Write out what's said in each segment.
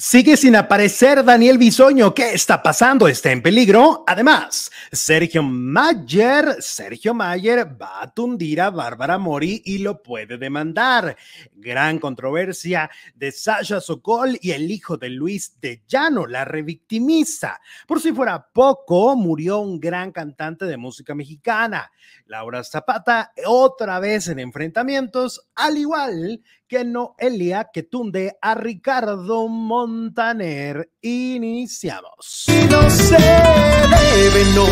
Sigue sin aparecer Daniel Bisoño. ¿Qué está pasando? ¿Está en peligro? Además, Sergio Mayer, Sergio Mayer va a tundir a Bárbara Mori y lo puede demandar. Gran controversia de Sasha Sokol y el hijo de Luis de Llano, la revictimiza. Por si fuera poco, murió un gran cantante de música mexicana, Laura Zapata, otra vez en enfrentamientos, al igual que Noelia que tunde a Ricardo Montaner. Iniciamos. No se debe, no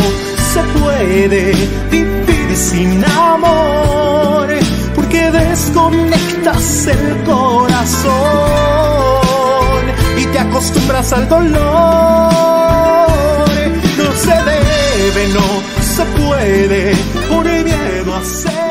se puede vivir sin amor, porque desconectas el corazón y te acostumbras al dolor. No se debe, no se puede, por miedo a seguir.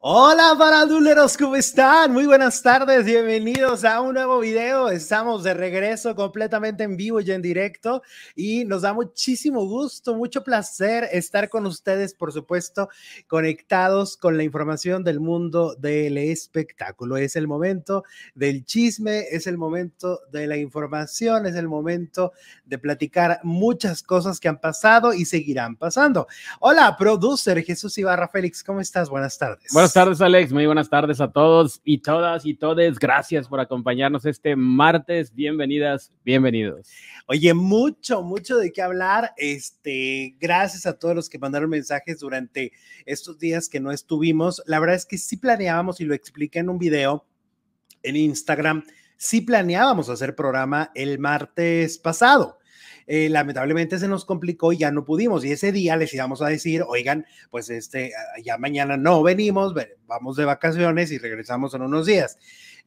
Hola faranduleros, ¿cómo están? Muy buenas tardes, bienvenidos a un nuevo video. Estamos de regreso completamente en vivo y en directo y nos da muchísimo gusto, mucho placer estar con ustedes, por supuesto, conectados con la información del mundo del espectáculo. Es el momento del chisme, es el momento de la información, es el momento de platicar muchas cosas que han pasado y seguirán pasando. Hola, producer Jesús Ibarra Félix, ¿cómo estás? Buenas tardes. Tardes, Alex. Muy buenas tardes a todos y todas y todes. Gracias por acompañarnos este martes. Bienvenidas, bienvenidos. Oye, mucho, mucho de qué hablar. Este, gracias a todos los que mandaron mensajes durante estos días que no estuvimos. La verdad es que sí planeábamos y lo expliqué en un video en Instagram. Sí planeábamos hacer programa el martes pasado. Eh, lamentablemente se nos complicó y ya no pudimos. Y ese día les íbamos a decir, oigan, pues este, ya mañana no venimos, vamos de vacaciones y regresamos en unos días.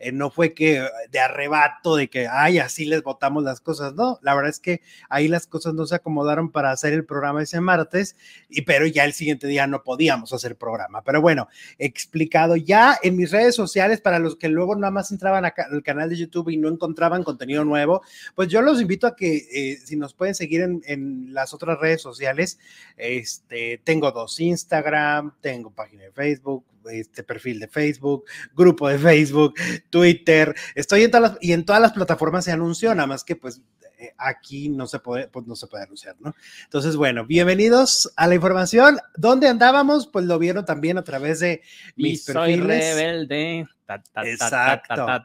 Eh, no fue que de arrebato, de que, ay, así les votamos las cosas, no, la verdad es que ahí las cosas no se acomodaron para hacer el programa ese martes, y, pero ya el siguiente día no podíamos hacer programa. Pero bueno, explicado ya en mis redes sociales, para los que luego nada más entraban al canal de YouTube y no encontraban contenido nuevo, pues yo los invito a que eh, si nos pueden seguir en, en, las otras redes sociales, este, tengo dos, Instagram, tengo página de Facebook, este perfil de Facebook, grupo de Facebook, Twitter, estoy en todas las, y en todas las plataformas se anunció, nada más que pues eh, aquí no se puede, pues no se puede anunciar, ¿no? Entonces, bueno, bienvenidos a la información. ¿Dónde andábamos? Pues lo vieron también a través de mis y perfiles. Soy rebelde. Ta, ta, Exacto. Ta,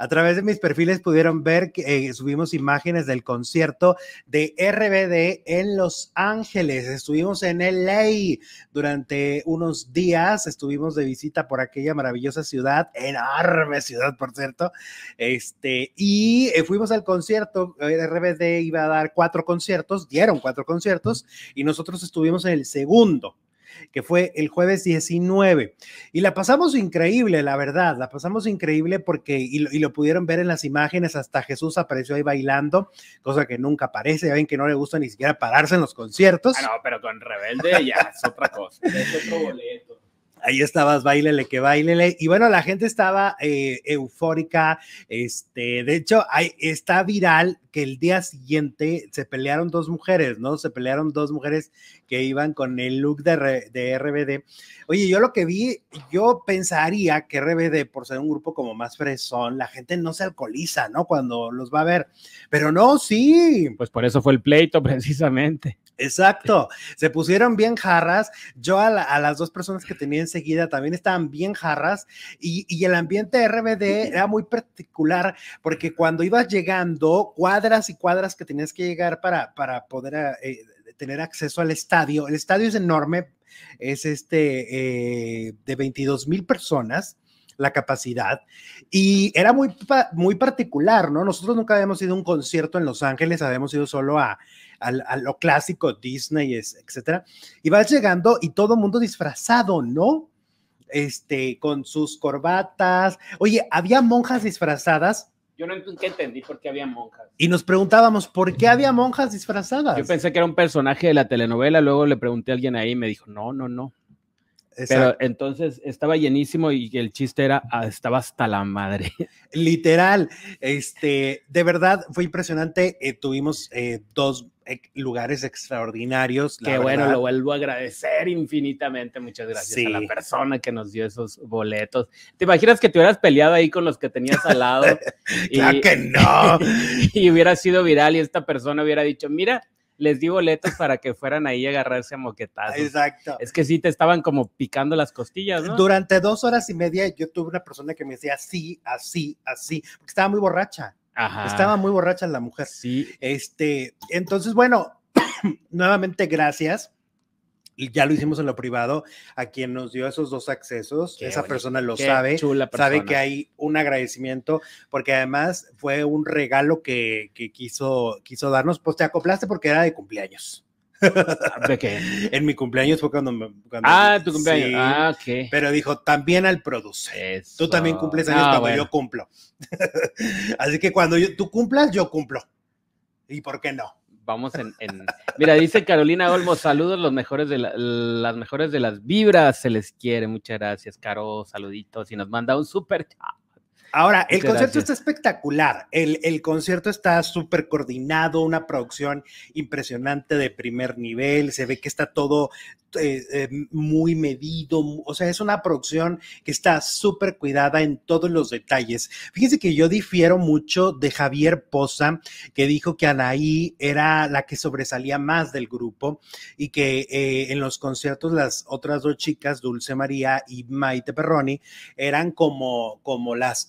a través de mis perfiles pudieron ver que eh, subimos imágenes del concierto de RBD en Los Ángeles. Estuvimos en LA durante unos días, estuvimos de visita por aquella maravillosa ciudad, enorme ciudad, por cierto. Este, y eh, fuimos al concierto. RBD iba a dar cuatro conciertos, dieron cuatro conciertos y nosotros estuvimos en el segundo que fue el jueves 19. Y la pasamos increíble, la verdad, la pasamos increíble porque, y lo, pudieron ver en las imágenes, hasta Jesús apareció ahí bailando, cosa que nunca aparece, ya ven que no le gusta ni siquiera pararse en los conciertos. Ah, no, pero con Rebelde ya es otra cosa, es otro boleto ahí estabas, bailele que bailele. Y bueno, la gente estaba eh, eufórica. Este, de hecho, hay, está viral que el día siguiente se pelearon dos mujeres, ¿no? Se pelearon dos mujeres que iban con el look de, de RBD. Oye, yo lo que vi, yo pensaría que RBD, por ser un grupo como más fresón, la gente no se alcoholiza, ¿no? Cuando los va a ver. Pero no, sí. Pues por eso fue el pleito, precisamente. Exacto, se pusieron bien jarras. Yo a, la, a, las dos personas que tenía enseguida también estaban bien jarras y, y, el ambiente RBD era muy particular porque cuando ibas llegando, cuadras y cuadras que tenías que llegar para, para poder eh, tener acceso al estadio, el estadio es enorme, es este eh, de 22 mil personas la capacidad y era muy, muy particular, ¿no? Nosotros nunca habíamos ido a un concierto en Los Ángeles, habíamos ido solo a, a, a lo clásico, Disney, etcétera. Y vas llegando y todo mundo disfrazado, ¿no? Este, con sus corbatas. Oye, había monjas disfrazadas. Yo no entendí por qué había monjas. Y nos preguntábamos, ¿por qué había monjas disfrazadas? Yo pensé que era un personaje de la telenovela, luego le pregunté a alguien ahí y me dijo, no, no, no. Exacto. Pero entonces estaba llenísimo y el chiste era, estaba hasta la madre. Literal, este, de verdad fue impresionante. Eh, tuvimos eh, dos lugares extraordinarios. Qué bueno, lo vuelvo a agradecer infinitamente. Muchas gracias a la persona que nos dio esos boletos. ¿Te imaginas que te hubieras peleado ahí con los que tenías al lado? claro que no. y hubiera sido viral y esta persona hubiera dicho, mira, les di boletos para que fueran ahí a agarrarse a moquetazos. Exacto. Es que sí te estaban como picando las costillas, ¿no? Durante dos horas y media yo tuve una persona que me decía así, así, así, porque estaba muy borracha. Ajá. Estaba muy borracha la mujer. Sí. Este, entonces, bueno, nuevamente gracias ya lo hicimos en lo privado, a quien nos dio esos dos accesos, esa persona lo sabe, sabe que hay un agradecimiento, porque además fue un regalo que, quiso, quiso darnos, pues te acoplaste porque era de cumpleaños. ¿De qué? en mi cumpleaños fue cuando me. ah, tu cumpleaños. ah, ok. Pero dijo, también al produce. Tú también cumples años cuando yo cumplo. Así que cuando tú cumplas, yo cumplo. ¿Y por qué no? vamos en, Mira, dice Carolina Olmo, saludos, los mejores de las mejores de las vibras, se les quiere, muchas gracias, Caro, saluditos, y nos manda un súper Ahora, el concierto está espectacular. El, el concierto está súper coordinado, una producción impresionante de primer nivel. Se ve que está todo eh, eh, muy medido, o sea, es una producción que está súper cuidada en todos los detalles. Fíjense que yo difiero mucho de Javier Poza, que dijo que Anaí era la que sobresalía más del grupo y que eh, en los conciertos las otras dos chicas, Dulce María y Maite Perroni, eran como, como las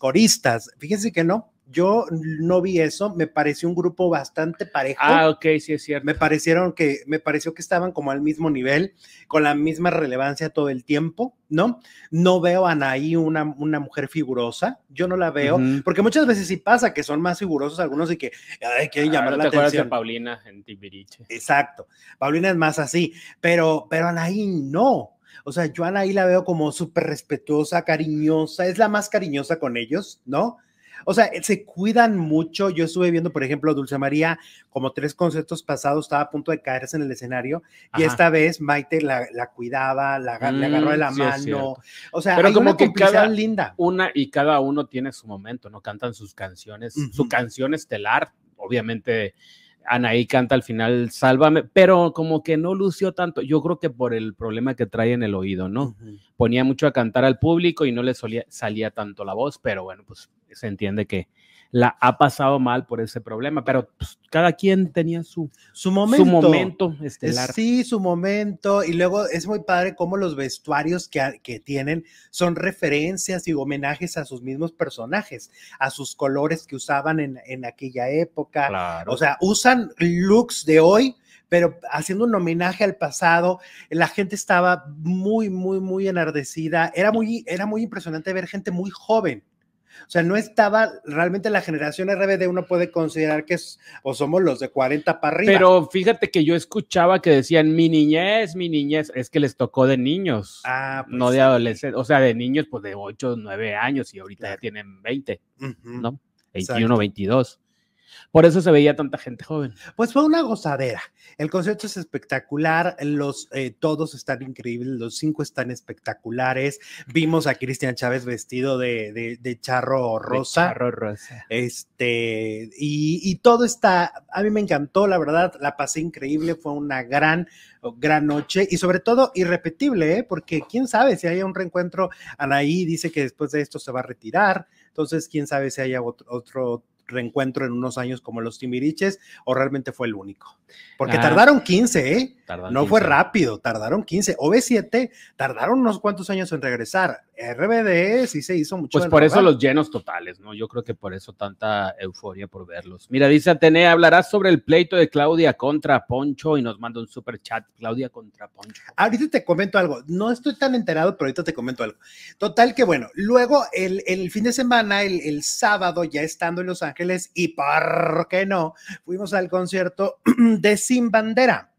Fíjense que no, yo no vi eso, me pareció un grupo bastante parejo. Ah, ok, sí es cierto. Me parecieron que, me pareció que estaban como al mismo nivel, con la misma relevancia todo el tiempo, ¿no? No veo a Anaí una, una mujer figurosa, yo no la veo, porque muchas veces sí pasa que son más figurosos algunos y que ay, quieren ah, llamar la atención. De Paulina en Tibiriche. Exacto, Paulina es más así, pero, pero Anaí no. O sea, yo a Anaí la veo como súper respetuosa, cariñosa, es la más cariñosa con ellos, ¿no? O sea, se cuidan mucho. Yo estuve viendo, por ejemplo, Dulce María, como tres conciertos pasados, estaba a punto de caerse en el escenario y esta vez Maite la, cuidaba, la, le agarró de la mm, mano. o sea, pero como que cada linda. Una y cada uno tiene su momento, ¿no? Cantan sus canciones, su canción estelar, obviamente. Anaí canta al final, sálvame, pero como que no lució tanto. Yo creo que por el problema que trae en el oído, ¿no? Ponía mucho a cantar al público y no le solía, salía tanto la voz, pero bueno, pues se entiende que la ha pasado mal por ese problema, pero pues, cada quien tenía su, su momento, su momento estelar. Sí, su momento, y luego es muy padre cómo los vestuarios que, que, tienen son referencias y homenajes a sus mismos personajes, a sus colores que usaban en, en aquella época. O sea, usan looks de hoy, pero haciendo un homenaje al pasado, la gente estaba muy, muy, muy enardecida. Era muy, era muy impresionante ver gente muy joven o sea, no estaba realmente la generación RBD, uno puede considerar que es, o somos los de 40 para arriba. Pero fíjate que yo escuchaba que decían mi niñez, mi niñez, es que les tocó de niños, ah, pues no de adolescentes, o sea, de niños pues de 8, 9 años y ahorita ya tienen 20, ¿no? 21, 22. Por eso se veía tanta gente joven. Pues fue una gozadera. El concierto es espectacular, los eh, todos están increíbles, los cinco están espectaculares. Vimos a Cristian Chávez vestido de, de, charro rosa. charro rosa. Este, y, todo está, a mí me encantó, la verdad, la pasé increíble, fue una gran, gran noche y sobre todo irrepetible, ¿eh? porque quién sabe si haya un reencuentro. Anaí dice que después de esto se va a retirar, entonces quién sabe si haya otro, otro reencuentro en unos años como los Timiriches o realmente fue el único. Porque ah. tardaron 15, ¿eh? no fue rápido, tardaron 15. OV7 tardaron unos cuantos años en regresar. RBD sí se hizo mucho. Pues por eso los llenos totales, ¿no? Yo creo que por eso tanta euforia por verlos. Mira, dice Atenea, hablarás sobre el pleito de Claudia contra Poncho y nos manda un super chat. Claudia contra Poncho. Ahorita te comento algo. No estoy tan enterado, pero ahorita te comento algo. Total que bueno, luego el, el fin de semana, el, el sábado, ya estando en Los Ángeles, y por qué no, fuimos al concierto de Sin Bandera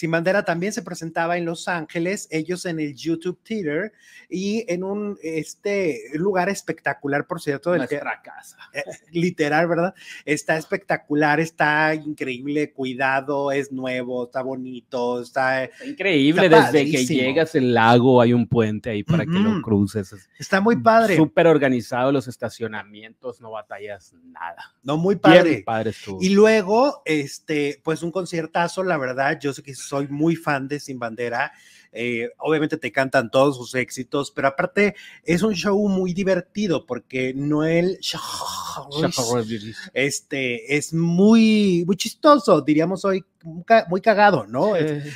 Sin Bandera también se presentaba en Los Ángeles, ellos en el YouTube Theater y en un este lugar espectacular, por cierto, del Nuestra casa. Eh, literal, ¿verdad? Está espectacular, está increíble, cuidado, es nuevo, está bonito, está, increíble. Desde que llegas el lago hay un puente ahí para que lo cruces. Está muy padre. Súper organizado los estacionamientos, no batallas nada. No, muy padre. y luego, este, pues un conciertazo, la verdad, yo sé que soy muy fan de Sin Bandera. Eh, obviamente te cantan todos sus éxitos, pero aparte es un show muy divertido porque Noel este, es muy, muy chistoso, diríamos hoy, muy cagado, ¿no?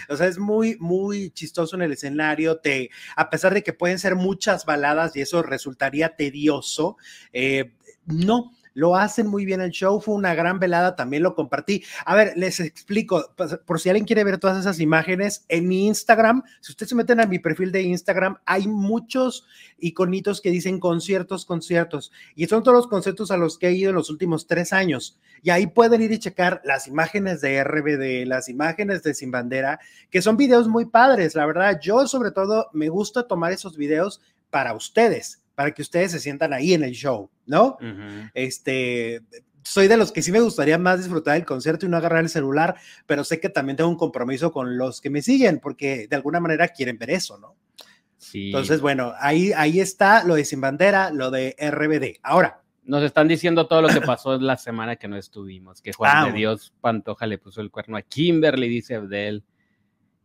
o sea, es muy, muy chistoso en el escenario, te, a pesar de que pueden ser muchas baladas y eso resultaría tedioso, eh, no, lo hacen muy bien el show, fue una gran velada, también lo compartí. A ver, les explico, pues, por si alguien quiere ver todas esas imágenes, en mi Instagram, si ustedes se meten a mi perfil de Instagram, hay muchos iconitos que dicen conciertos, conciertos, y son todos los conciertos a los que he ido en los últimos tres años. Y ahí pueden ir y checar las imágenes de RBD, las imágenes de Sin Bandera, que son videos muy padres, la verdad. Yo sobre todo me gusta tomar esos videos para ustedes para que ustedes se sientan ahí en el show, ¿no? Este, soy de los que sí me gustaría más disfrutar del concierto y no agarrar el celular, pero sé que también tengo un compromiso con los que me siguen, porque de alguna manera quieren ver eso, ¿no? Sí. Entonces, bueno, ahí, ahí está lo de Sin Bandera, lo de RBD. Ahora. Nos están diciendo todo lo que pasó la semana que no estuvimos, que Juan ah, de Dios Pantoja le puso el cuerno a Kimberly, dice Abdel.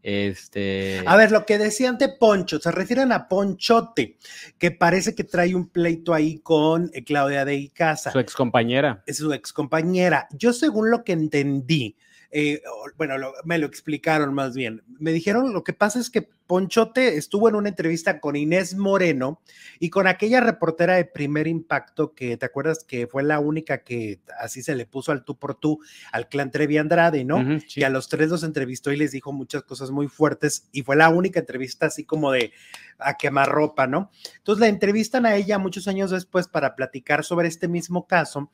Este. A ver, lo que decían de Poncho, se refieren a Ponchote, que parece que trae un pleito ahí con eh, Claudia de Icaza. Su excompañera. Es su excompañera. Yo, según lo que entendí, eh, bueno, me lo explicaron más bien. Me dijeron, lo que pasa es que Ponchote estuvo en una entrevista con Inés Moreno y con aquella reportera de primer impacto que te acuerdas que fue la única que así se le puso al tú por tú al clan Trevi Andrade, ¿no? Y a los tres los entrevistó y les dijo muchas cosas muy fuertes y fue la única entrevista así como de a quemar ropa, ¿no? Entonces la entrevistan a ella muchos años después para platicar sobre este mismo caso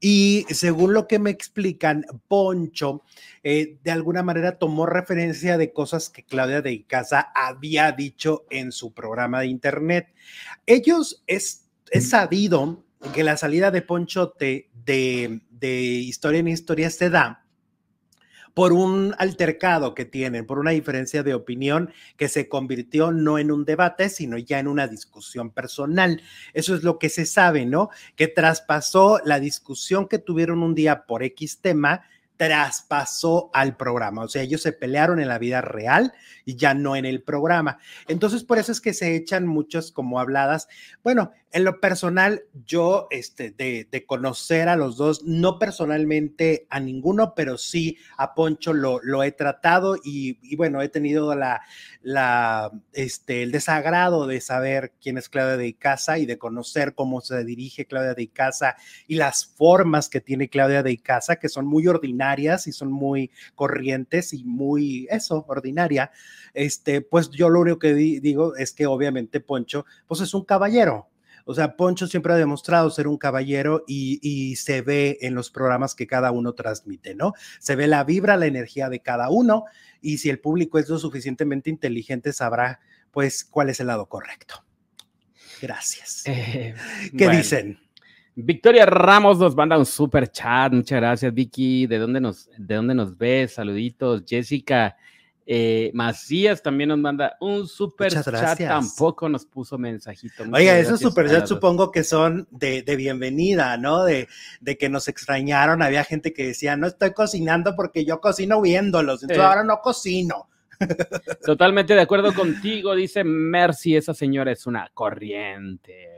y según lo que me explican, Poncho eh, de alguna manera tomó referencia de cosas que Claudia de Icaza había dicho en su programa de internet. Ellos es, es sabido que la salida de Ponchote de, de Historia en Historia se da por un altercado que tienen, por una diferencia de opinión que se convirtió no en un debate, sino ya en una discusión personal. Eso es lo que se sabe, ¿no? Que traspasó la discusión que tuvieron un día por X tema traspasó al programa. O sea, ellos se pelearon en la vida real y ya no en el programa. Entonces, por eso es que se echan muchos como habladas. Bueno, en lo personal, yo, este, de, conocer a los dos, no personalmente a ninguno, pero sí a Poncho lo, he tratado y, bueno, he tenido la, la, este, el desagrado de saber quién es Claudia de Icaza y de conocer cómo se dirige Claudia de Icaza y las formas que tiene Claudia de Icaza, que son muy ordinarias y son muy corrientes y muy, eso, ordinaria. Este, pues yo lo único que digo es que obviamente Poncho, pues es un caballero, o sea, Poncho siempre ha demostrado ser un caballero y, se ve en los programas que cada uno transmite, ¿no? Se ve la vibra, la energía de cada uno y si el público es lo suficientemente inteligente sabrá pues cuál es el lado correcto. Gracias. Eh, ¿Qué dicen? Victoria Ramos nos manda un super chat. Muchas gracias, Vicky. ¿De dónde nos, de dónde nos ves? Saluditos. Jessica eh, Macías también nos manda un super chat, tampoco nos puso mensajito. Oiga, esos super chat supongo que son de, bienvenida, ¿no? De, de, que nos extrañaron. Había gente que decía, no estoy cocinando porque yo cocino viéndolos, entonces ahora no cocino. Totalmente de acuerdo contigo, dice Mercy, esa señora es una corriente.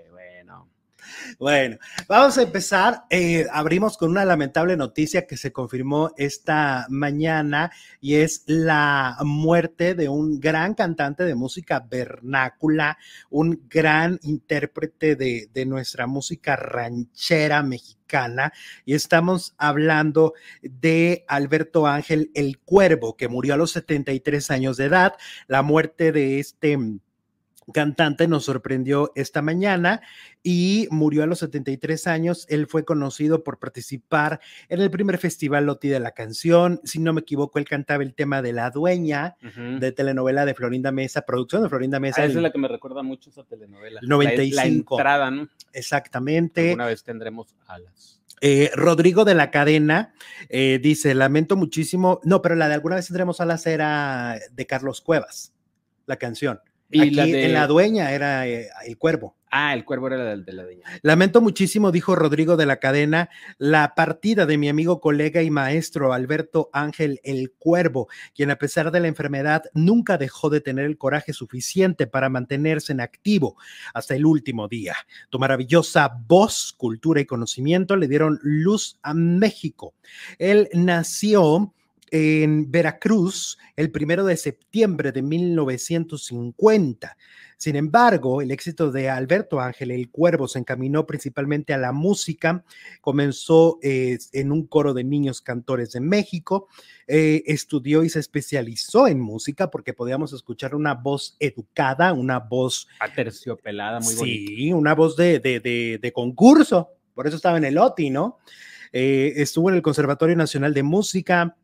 Bueno, vamos a empezar. Eh, abrimos con una lamentable noticia que se confirmó esta mañana y es la muerte de un gran cantante de música vernácula, un gran intérprete de, de nuestra música ranchera mexicana. Y estamos hablando de Alberto Ángel el Cuervo, que murió a los 73 años de edad. La muerte de este cantante nos sorprendió esta mañana y murió a los 73 años. Él fue conocido por participar en el primer festival Loti de la canción. Si no me equivoco, él cantaba el tema de La Dueña de telenovela de Florinda Mesa, producción de Florinda Mesa. Ah, esa es la que me recuerda mucho esa telenovela. El La- 95. La, entrada, ¿no? Exactamente. Alguna vez tendremos alas. Eh, Rodrigo de la Cadena eh, dice: Lamento muchísimo. No, pero la de alguna vez tendremos alas era de Carlos Cuevas, la canción. Y Aquí la de- en La Dueña era eh, El Cuervo. Ah, el cuervo era el de la dueña. Lamento muchísimo, dijo Rodrigo de la cadena, la partida de mi amigo, colega y maestro Alberto Ángel el Cuervo, quien a pesar de la enfermedad nunca dejó de tener el coraje suficiente para mantenerse en activo hasta el último día. Tu maravillosa voz, cultura y conocimiento le dieron luz a México. Él nació en Veracruz el primero de septiembre de 1950. Sin embargo, el éxito de Alberto Ángel el Cuervo se encaminó principalmente a la música. Comenzó eh, en un coro de niños cantores de México, eh, estudió y se especializó en música porque podíamos escuchar una voz educada, una voz, Aterciopelada, muy bonita. sí, una voz de, de, de, de concurso. Por eso estaba en el OTI, ¿no? Eh, estuvo en el Conservatorio Nacional de Música,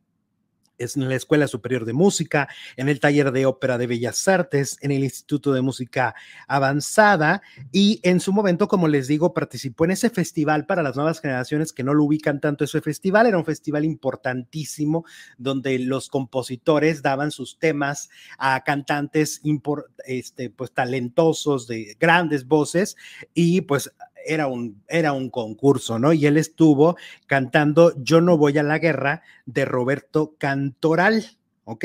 es en la Escuela Superior de Música, en el Taller de Ópera de Bellas Artes, en el Instituto de Música Avanzada y en su momento, como les digo, participó en ese festival para las nuevas generaciones que no lo ubican tanto. Ese festival era un festival importantísimo donde los compositores daban sus temas a cantantes este, pues, talentosos de grandes voces y pues era un, era un concurso, ¿no? Y él estuvo cantando Yo no voy a la guerra de Roberto Cantoral, ¿ok?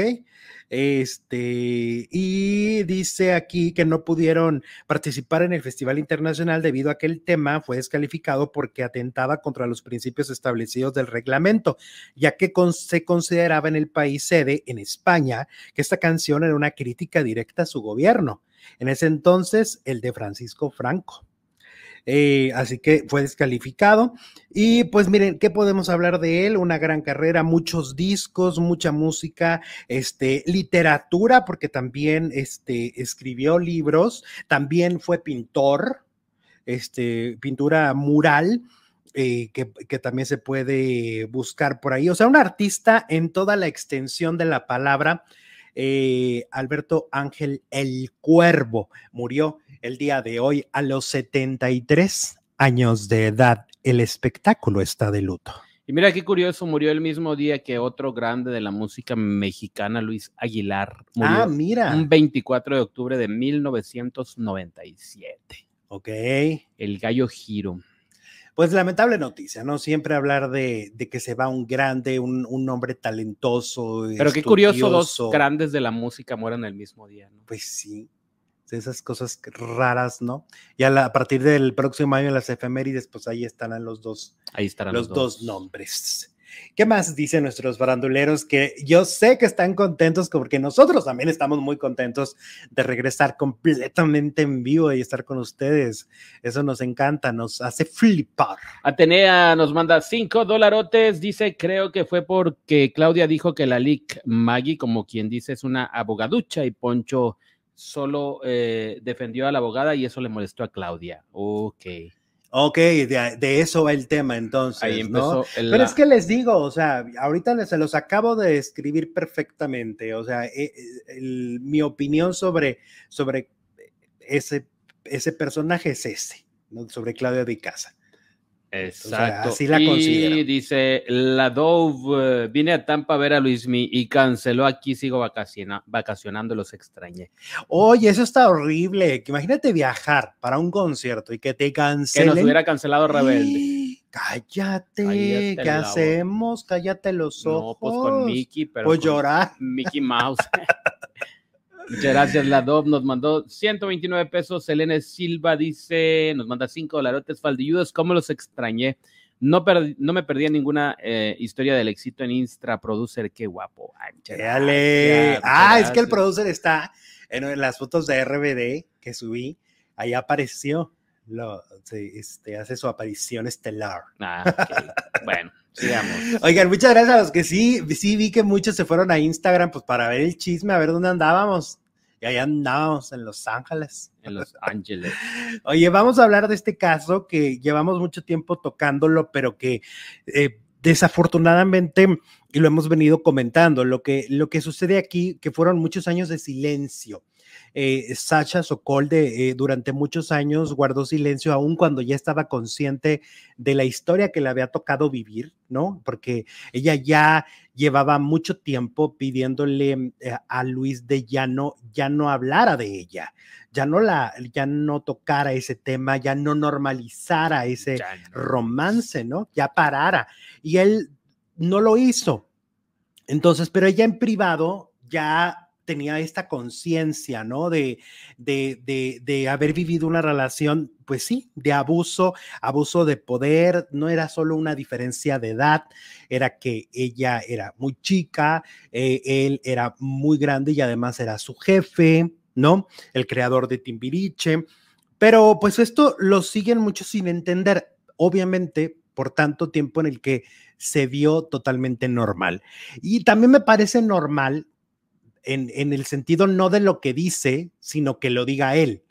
Este, y dice aquí que no pudieron participar en el Festival Internacional debido a que el tema fue descalificado porque atentaba contra los principios establecidos del reglamento, ya que se consideraba en el país sede, en España, que esta canción era una crítica directa a su gobierno. En ese entonces, el de Francisco Franco. Eh, así que fue descalificado. Y pues miren, ¿qué podemos hablar de él? Una gran carrera, muchos discos, mucha música, este, literatura, porque también este, escribió libros, también fue pintor, este, pintura mural. eh, que, que también se puede buscar por ahí. O sea, un artista en toda la extensión de la palabra. eh, Alberto Ángel el Cuervo murió el día de hoy a los 73 años de edad. El espectáculo está de luto. Y mira qué curioso, murió el mismo día que otro grande de la música mexicana, Luis Aguilar. Murió Ah, mira. un 24 de octubre de 1997. Ok. El gallo giro. Pues lamentable noticia, ¿no? Siempre hablar de, de que se va un grande, un, un hombre talentoso. Pero qué curioso, dos grandes de la música mueran el mismo día. ¿no? Pues sí, de esas cosas raras, ¿no? La- a partir del próximo año, las efemérides, pues ahí estarán los dos, Ahí estarán los dos nombres. ¿Qué más dicen nuestros baranduleros? Que yo sé que están contentos porque nosotros también estamos muy contentos de regresar completamente en vivo y estar con ustedes. Eso nos encanta, nos hace flipar. Atenea nos manda cinco dolarotes. Dice, creo que fue porque Claudia dijo que la LIC Maggie, como quien dice, es una abogaducha y Poncho solo eh, defendió a la abogada y eso le molestó a Claudia. Ok. Ok, de, de eso va el tema entonces. Ahí ¿no? empezó el. Pero es que les digo, o sea, ahorita les- se los acabo de escribir perfectamente, o sea, eh, eh, el- mi opinión sobre, sobre ese, ese personaje es ese, ¿no? sobre Claudia Exacto. así la y considero. dice, la Dove, eh, vine a Tampa a ver a Luismi y canceló aquí, sigo vacaciona- vacacionando, los extrañé. Oye, eso está horrible, que imagínate viajar para un concierto y que te Que nos cancelen. hubiera cancelado Rebelde. Cállate, Cállate ¿qué hacemos? Cállate los No, ojos. pues con Mickey, pero. Pues llorar. Mickey Mouse. Muchas gracias, la Dove nos mandó 129 pesos. Selene Silva dice, nos manda 5 dolarotes faldilludos. ¿Cómo los extrañé? No, per- no me perdí ninguna eh, historia del éxito en Instra Producer. Qué guapo. Éale. gracias, Ah, es que el producer está en, las fotos de RBD que subí. Ahí apareció. Lo, este, hace su aparición estelar. Ah, ok. bueno, sigamos. Oigan, muchas gracias a los que sí, sí vi que muchos se fueron a Instagram pues para ver el chisme, a ver dónde andábamos. Y ahí andábamos en Los Ángeles. En Los Ángeles. Oye, vamos a hablar de este caso que llevamos mucho tiempo tocándolo, pero que eh, desafortunadamente, y lo hemos venido comentando, lo que, lo que sucede aquí, que fueron muchos años de silencio eh, Sasha Sokol de, eh, durante muchos años guardó silencio, aun cuando ya estaba consciente de la historia que le había tocado vivir, ¿no? Porque ella ya llevaba mucho tiempo pidiéndole eh, a Luis de Llano ya no hablara de ella, ya no la, ya no tocara ese tema, ya no normalizara ese romance, ¿no? Ya parara. Y él no lo hizo. Entonces, pero ella en privado ya tenía esta conciencia, ¿no? De, de, de, haber vivido una relación, pues sí, de abuso, abuso de poder, no era solo una diferencia de edad, era que ella era muy chica, eh, él era muy grande y además era su jefe, ¿no? El creador de Timbiriche. Pero pues esto lo siguen muchos sin entender, obviamente por tanto tiempo en el que se vio totalmente normal. Y también me parece normal en, el sentido no de lo que dice, sino que lo diga él.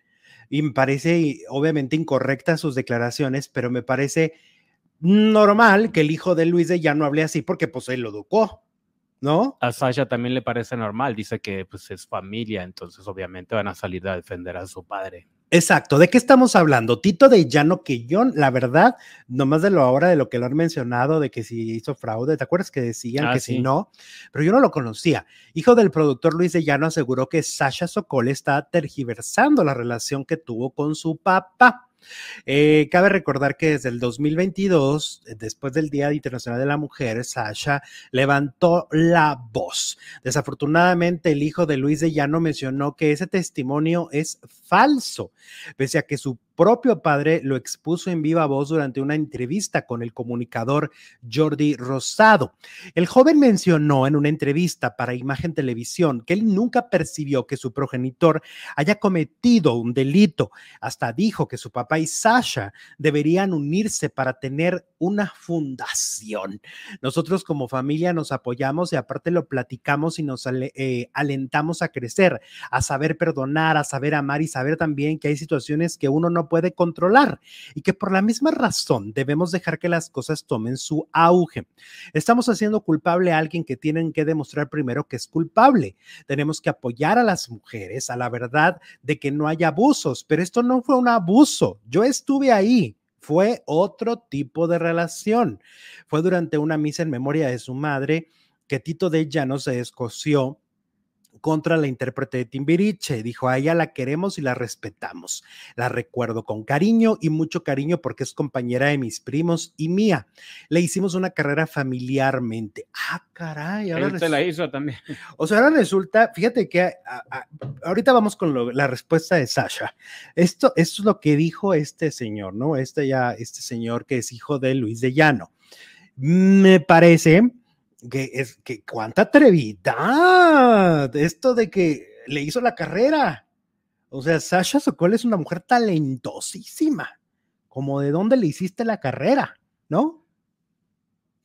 Y me parece obviamente incorrecta sus declaraciones, pero me parece normal que el hijo de Luis de ya no hable así porque pues él lo educó, ¿no? A Sasha también le parece normal, dice que pues es familia, entonces obviamente van a salir a defender a su padre. Exacto, ¿de qué estamos hablando? Tito de Llano que yo, la verdad, nomás de lo ahora de lo que lo han mencionado, de que si hizo fraude, ¿te acuerdas que decían ah, que si no? Pero yo no lo conocía. Hijo del productor Luis de Llano aseguró que Sasha Sokol está tergiversando la relación que tuvo con su papá. Eh, cabe recordar que desde el 2022, después del Día Internacional de la Mujer, Sasha levantó la voz. Desafortunadamente, el hijo de Luis de Llano mencionó que ese testimonio es falso, pese a que su propio padre lo expuso en viva voz durante una entrevista con el comunicador Jordi Rosado. El joven mencionó en una entrevista para Imagen Televisión que él nunca percibió que su progenitor haya cometido un delito. Hasta dijo que su papá y Sasha deberían unirse para tener una fundación. Nosotros como familia nos apoyamos y aparte lo platicamos y nos eh, alentamos a crecer, a saber perdonar, a saber amar y saber también que hay situaciones que uno no puede controlar y que por la misma razón debemos dejar que las cosas tomen su auge. Estamos haciendo culpable a alguien que tienen que demostrar primero que es culpable. Tenemos que apoyar a las mujeres a la verdad de que no hay abusos, pero esto no fue un abuso. Yo estuve ahí. Fue otro tipo de relación. Fue durante una misa en memoria de su madre que Tito de Llano se escoció contra la intérprete de Timbiriche. Dijo, a ella la queremos y la respetamos. La recuerdo con cariño y mucho cariño porque es compañera de mis primos y mía. Le hicimos una carrera familiarmente. Ah, caray. Ahora la hizo también. O sea, ahora resulta, fíjate que ahorita vamos con la respuesta de Sasha. Esto, esto es lo que dijo este señor, ¿no? Este ya, este señor que es hijo de Luis de Llano. Me parece que es que cuánta atrevidad, esto de que le hizo la carrera. O sea, Sasha Sokol es una mujer talentosísima. Como de dónde le hiciste la carrera, ¿no?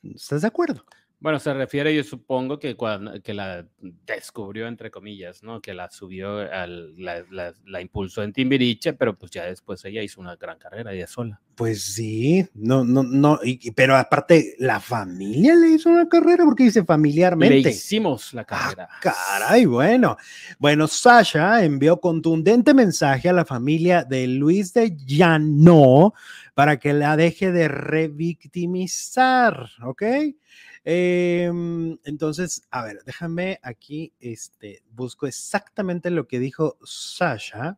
¿Estás de acuerdo? Bueno, se refiere, yo supongo, que cuando que la descubrió, entre comillas, ¿no? Que la subió, al, la, la, impulsó en Timbiriche, pero pues ya después ella hizo una gran carrera ella sola. Pues sí, no, no, no, pero aparte, la familia le hizo una carrera, porque dice familiarmente. Le hicimos la ah, carrera. caray, bueno. Bueno, Sasha envió contundente mensaje a la familia de Luis de Llano para que la deje de revictimizar, ¿ok? Em, entonces, a ver, déjame aquí, este, busco exactamente lo que dijo Sasha,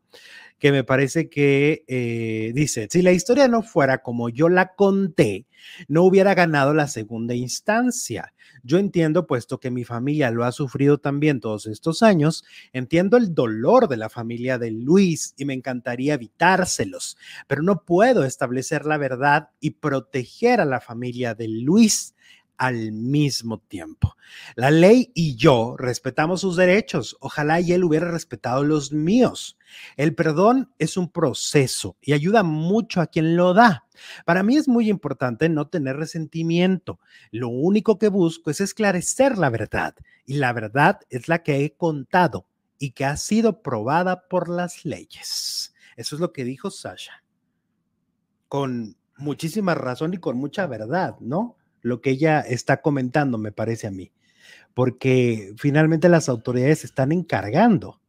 que me parece que eh, dice, si la historia no fuera como yo la conté, no hubiera ganado la segunda instancia. Yo entiendo, puesto que mi familia lo ha sufrido también todos estos años, entiendo el dolor de la familia de Luis y me encantaría evitárselos, pero no puedo establecer la verdad y proteger a la familia de Luis al mismo tiempo. La ley y yo respetamos sus derechos. Ojalá y él hubiera respetado los míos. El perdón es un proceso y ayuda mucho a quien lo da. Para mí es muy importante no tener resentimiento. Lo único que busco es esclarecer la verdad y la verdad es la que he contado y que ha sido probada por las leyes. Eso es lo que dijo Sasha. Con muchísima razón y con mucha verdad, ¿no? Lo que ella está comentando, me parece a mí. Porque finalmente las autoridades se están encargando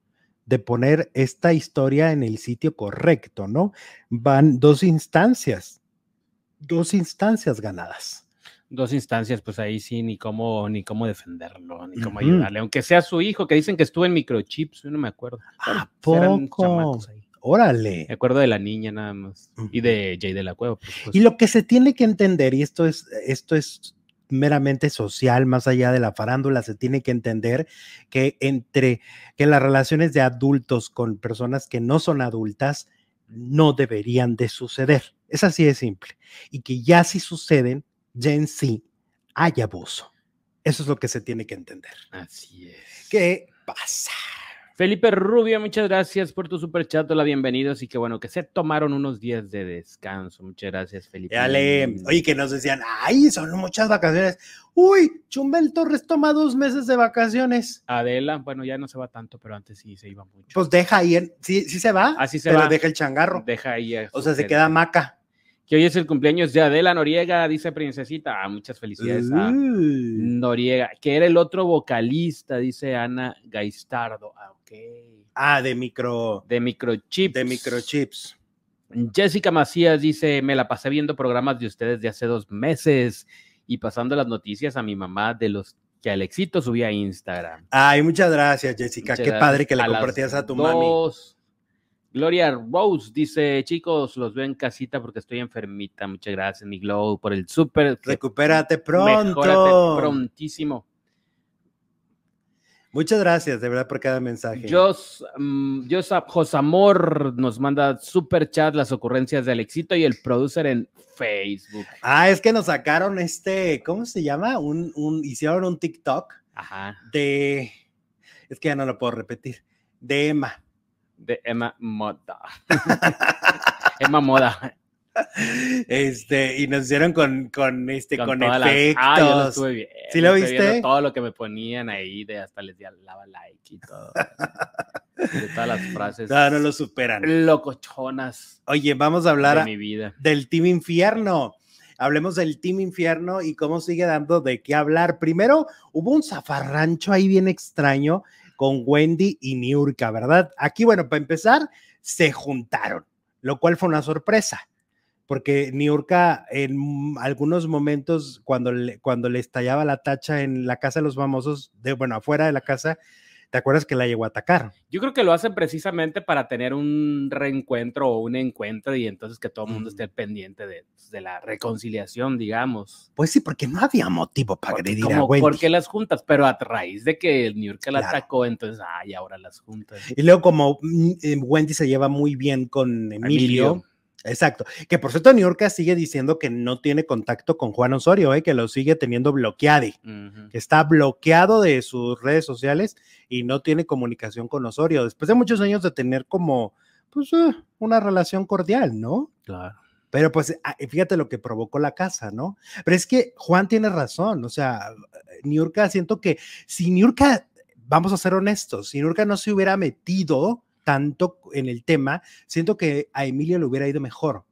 de poner esta historia en el sitio correcto, ¿no? Van dos instancias, dos instancias ganadas. Dos instancias, pues ahí sí, ni cómo, ni cómo defenderlo, ni cómo ayudarle, aunque sea su hijo, que dicen que estuvo en microchips, yo no me acuerdo. ¿A poco? Órale. Me acuerdo de la niña nada más y de Jay de la Cueva. Y lo que se tiene que entender, y esto es, esto es meramente social, más allá de la farándula, se tiene que entender que entre que las relaciones de adultos con personas que no son adultas no deberían de suceder. Es así de simple. Y que ya si suceden, ya en sí hay abuso. Eso es lo que se tiene que entender. Así es. ¿Qué pasa? Felipe Rubio, muchas gracias por tu super chat, la bienvenido. Así que bueno, que se tomaron unos días de descanso. Muchas gracias, Felipe. Dale. Oye, que nos decían, ay, son muchas vacaciones. Uy, Chumbel Torres toma dos meses de vacaciones. Adela, bueno, ya no se va tanto, pero antes sí se iba mucho. Pues deja ahí, en, sí, sí se va. Así se pero va. deja el changarro. Deja ahí. O sea, se queda maca. Que hoy es el cumpleaños de Adela Noriega, dice Princesita. Ah, muchas felicidades a Noriega, que era el otro vocalista, dice Ana Gaistardo. Ah, ok. Ah, de micro. De microchips. De microchips. Jessica Macías dice: Me la pasé viendo programas de ustedes de hace dos meses y pasando las noticias a mi mamá de los que Alexito subía a Instagram. Ay, muchas gracias, Jessica. Muchas Qué gracias. padre que le compartías a tu dos. mami. Gloria Rose dice, chicos, los veo en casita porque estoy enfermita. Muchas gracias, mi Glow, por el súper. Recupérate pronto. Mejórate prontísimo. Muchas gracias, de verdad, por cada mensaje. Jos, um, Josamor nos manda super chat las ocurrencias de Alexito y el producer en Facebook. Ah, es que nos sacaron este, ¿cómo se llama? Un, un, hicieron un TikTok Ajá. de, es que ya no lo puedo repetir, de Emma. De Emma Moda. Emma Moda. Este, y nos hicieron con, con este, con, con efectos. Las, ah, yo lo estuve bien. ¿Sí lo viste? Todo lo que me ponían ahí, de hasta les daba like y todo. de todas las frases. No, no lo superan. Locochonas. Oye, vamos a hablar de mi vida. del Team Infierno. Hablemos del Team Infierno y cómo sigue dando de qué hablar. Primero, hubo un zafarrancho ahí bien extraño con Wendy y Niurka, ¿verdad? Aquí, bueno, para empezar, se juntaron, lo cual fue una sorpresa porque Niurka en algunos momentos cuando le, cuando le estallaba la tacha en la casa de los famosos, de, bueno, afuera de la casa, ¿te acuerdas que la llegó a atacar? Yo creo que lo hacen precisamente para tener un reencuentro o un encuentro y entonces que todo el mundo mm. esté pendiente de, de, la reconciliación, digamos. Pues sí, porque no había motivo para agredir como, a Wendy. ¿Por qué las juntas? Pero a raíz de que Niurka la claro. atacó, entonces, ay, ahora las juntas. Y luego como Wendy se lleva muy bien con Emilio, Emilio Exacto. Que por cierto, New York sigue diciendo que no tiene contacto con Juan Osorio, ¿eh? que lo sigue teniendo bloqueado, uh -huh. que está bloqueado de sus redes sociales y no tiene comunicación con Osorio. Después de muchos años de tener como, pues, uh, una relación cordial, ¿no? Claro. Pero pues fíjate lo que provocó la casa, ¿no? Pero es que Juan tiene razón, o sea, Niurka, siento que si Niurka, vamos a ser honestos, si Niurka no se hubiera metido tanto en el tema, siento que a Emilio le hubiera ido mejor,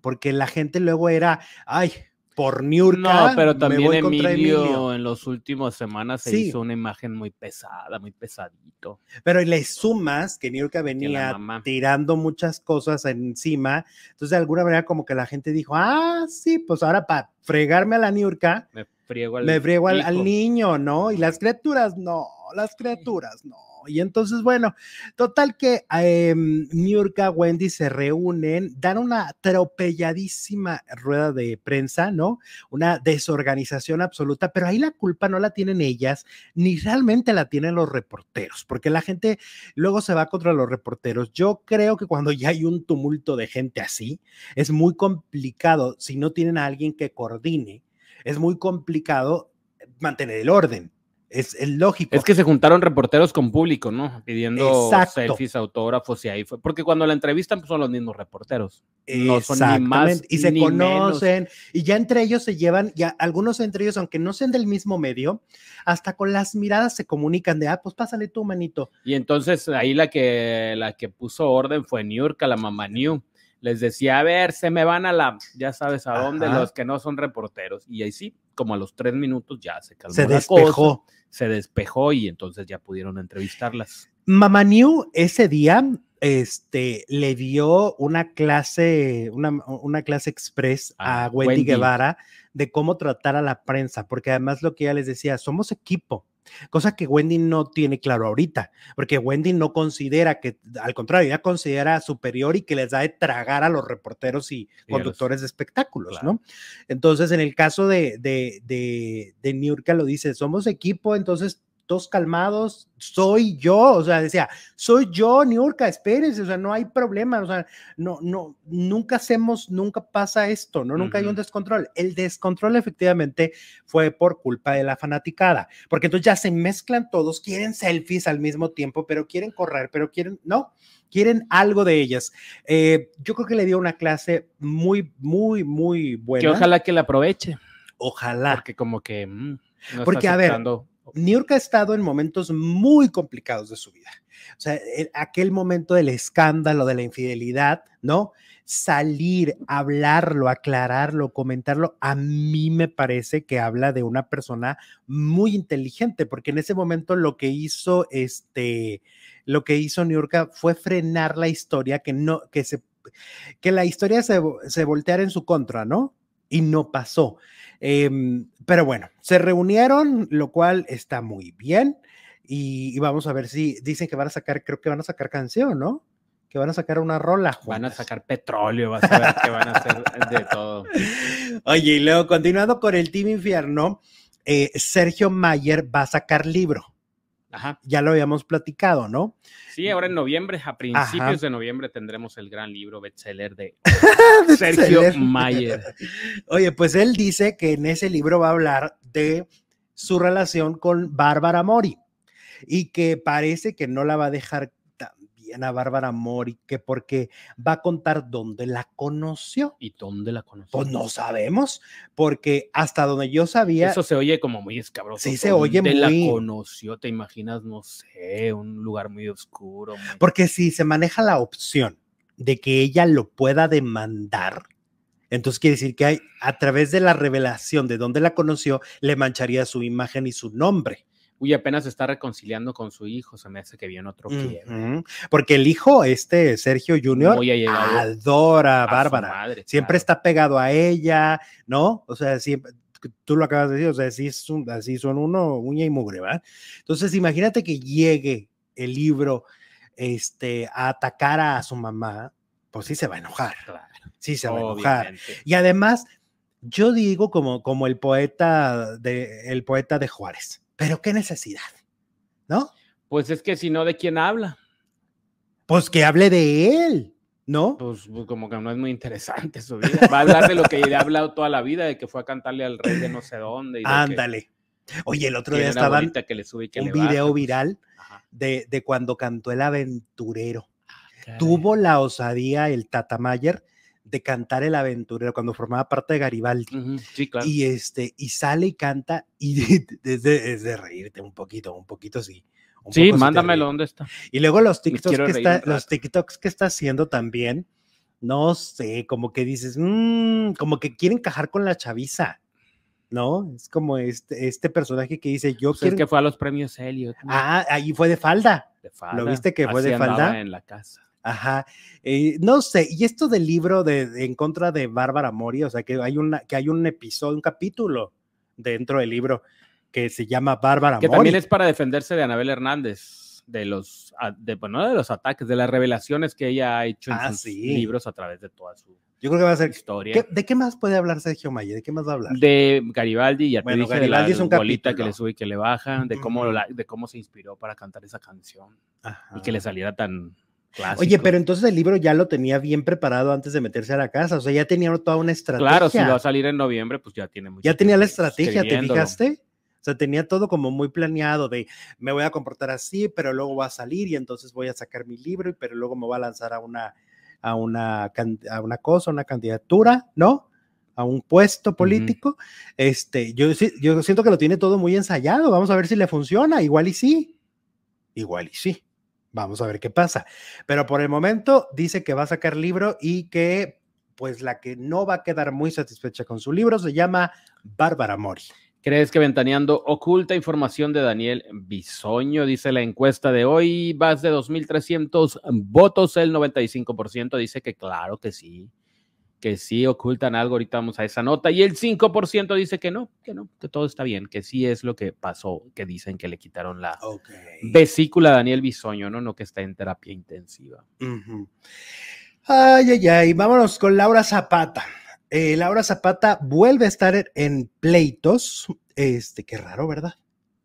porque la gente luego era, ay, por Niurka. No, pero también Emilio, Emilio, en las últimas semanas se sí. hizo una imagen muy pesada, muy pesadito. Pero le sumas que Niurka venía que tirando muchas cosas encima, entonces de alguna manera como que la gente dijo, ah, sí, pues ahora para fregarme a la Niurka, me friego al, me friego al, al niño, ¿no? Y las criaturas, no, las criaturas, no. Y entonces, bueno, total que eh, Niurka, Wendy se reúnen, dan una atropelladísima rueda de prensa, ¿no? Una desorganización absoluta, pero ahí la culpa no la tienen ellas, ni realmente la tienen los reporteros, porque la gente luego se va contra los reporteros. Yo creo que cuando ya hay un tumulto de gente así, es muy complicado, si no tienen a alguien que coordine, es muy complicado mantener el orden Es, es lógico. Es que se juntaron reporteros con público, ¿no? Pidiendo Exacto. selfies, autógrafos y ahí fue. Porque cuando la entrevistan pues, son los mismos reporteros. No son ni más y se ni menos. conocen, y ya entre ellos se llevan, ya algunos entre ellos, aunque no sean del mismo medio, hasta con las miradas se comunican de, ah, pues pásale tú, manito. Y entonces ahí la que, la que puso orden fue Niurka, la mamá New. Les decía, a ver, se me van a la, ya sabes a dónde, Ajá. los que no son reporteros. Y ahí sí, como a los tres minutos ya se calmó Se la despejó. cosa, se despejó y entonces ya pudieron entrevistarlas. Mamá New ese día este, le dio una clase, una, una clase express a Wendy, Wendy. Guevara de cómo tratar a la prensa, porque además lo que ella les decía, somos equipo, cosa que Wendy no tiene claro ahorita, porque Wendy no considera que, al contrario, ella considera superior y que les da de tragar a los reporteros y conductores de espectáculos, Claro. ¿no? Entonces, en el caso de, de, de, de Niurka lo dice, somos equipo, entonces todos calmados, soy yo, o sea, decía, soy yo, Niurka, espérense, o sea, no hay problema, o sea, no, no, nunca hacemos, nunca pasa esto, ¿no? Nunca hay un descontrol. El descontrol efectivamente fue por culpa de la fanaticada, porque entonces ya se mezclan todos, quieren selfies al mismo tiempo, pero quieren correr, pero quieren, no, quieren algo de ellas. Eh, yo creo que le dio una clase muy, muy, muy buena. Que ojalá que la aproveche, Ojalá. porque como que... mm, no Porque, a ver, Niurka ha estado en momentos muy complicados de su vida. O sea, el- aquel momento del escándalo, de la infidelidad, ¿no? Salir, hablarlo, aclararlo, comentarlo, a mí me parece que habla de una persona muy inteligente, porque en ese momento lo que hizo este, lo que hizo Niurka fue frenar la historia, que no, que se, que la historia se, se volteara en su contra, ¿no? Y no pasó. Em, pero bueno, se reunieron, lo cual está muy bien. Y, y vamos a ver si dicen que van a sacar, creo que van a sacar canción, ¿no? Que van a sacar una rola. Van a sacar petróleo, vas a ver que van a hacer de todo. Oye, y luego continuando con el Team Infierno, eh, Sergio Mayer va a sacar libro. Ajá. Ya lo habíamos platicado, ¿no? Sí, ahora en noviembre, a principios Ajá. de noviembre, tendremos el gran libro bestseller de. Sergio Mayer. Oye, pues él dice que en ese libro va a hablar de su relación con Bárbara Mori y que parece que no la va a dejar tan bien a Bárbara Mori, que porque va a contar dónde la conoció. ¿Y dónde la conocí? Pues no sabemos, porque hasta donde yo sabía, Eso se oye como muy escabroso. Sí, se oye ¿Dónde muy- la conoció? ¿Te imaginas, no sé, un lugar muy oscuro? muy- porque si se maneja la opción de que ella lo pueda demandar, entonces quiere decir que hay, a través de la revelación de dónde la conoció, le mancharía su imagen y su nombre. Uy, apenas está reconciliando con su hijo, se me hace que viene otro. Ujú, Porque el hijo, este Sergio Junior, adora a Bárbara. madre, Siempre claro. está pegado a ella, ¿no? O sea, siempre, tú lo acabas de decir, o sea, así, es un- así son uno, uña y mugre, ¿verdad? Entonces, imagínate que llegue el libro este, a atacar a su mamá, pues sí se va a enojar, Claro, sí se va a enojar. Y además, yo digo como, como el poeta de, el poeta de Juárez, pero qué necesidad, ¿no? Pues es que si no, ¿de quién habla? Pues que hable de él, ¿no? Pues pues, como que no es muy interesante su vida. Va a hablar de lo que le ha hablado toda la vida, de que fue a cantarle al rey de no sé dónde. y de que Ándale. Oye, el otro día abuelita que le sube y que un le baja, video pues, viral de, de cuando cantó El Aventurero. Caray. Tuvo la osadía el Tata Mayer de cantar El Aventurero cuando formaba parte de Garibaldi. Sí, claro. Y este, y sale y canta, y es de, es de reírte un poquito, un poquito sí. un sí, mándamelo. ¿dónde está? Y luego los TikToks que está, los. TikToks que está haciendo también, no sé, como que dices, "Mm", como que quiere encajar con la chaviza, ¿no? Es como este, este personaje que dice, yo Pues es quiero. que fue a los premios Elliot. ¿no? Ah, ahí fue de falda. de falda. viste que fue Así de falda? En la casa. Ajá. Eh, no sé, y esto del libro de, de en contra de Bárbara Mori, o sea, que hay una, que hay un episodio, un capítulo dentro del libro que se llama Bárbara Que Mori. también es para defenderse de Anabel Hernández, de los, a- de, bueno, de los ataques, de las revelaciones que ella ha hecho en Ah, sus sí. libros a través de toda su Yo creo que va a ser. historia. ¿qué- ¿De qué más puede hablar Sergio Mayer? ¿De qué más va a hablar? De Garibaldi, ya te Bueno, dije, Garibaldi de es la un bolita que le sube y que le baja, de cómo, la- de cómo se inspiró para cantar esa canción Ajá. y que le saliera tan clásico. Oye, pero entonces el libro ya lo tenía bien preparado antes de meterse a la casa, o sea, ya tenía toda una estrategia. Claro, si va a salir en noviembre, pues ya tiene mucho ya tenía la estrategia, ¿te fijaste? O sea, tenía todo como muy planeado de me voy a comportar así, pero luego voy a salir y entonces voy a sacar mi libro, pero luego me voy a lanzar a una, a una, a una cosa, una candidatura, ¿no? A un puesto político. Este, yo, yo siento que lo tiene todo muy ensayado. Vamos a ver si le funciona. Igual y sí. Igual y sí. Vamos a ver qué pasa. Pero por el momento dice que va a sacar libro y que pues la que no va a quedar muy satisfecha con su libro se llama Bárbara Mori. ¿Crees que Ventaneando oculta información de Daniel Bisoño? Dice la encuesta de hoy, más de 2.300 votos, el 95% dice que claro que sí, que sí ocultan algo, ahorita vamos a esa nota, y el 5% dice que no, que no, que todo está bien, que sí es lo que pasó, que dicen que le quitaron la vesícula a Daniel Bisoño, ¿no? No que está en terapia intensiva. Ay, ay, ay, vámonos con Laura Zapata. Eh, Laura Zapata vuelve a estar en pleitos. Este, qué raro, ¿verdad?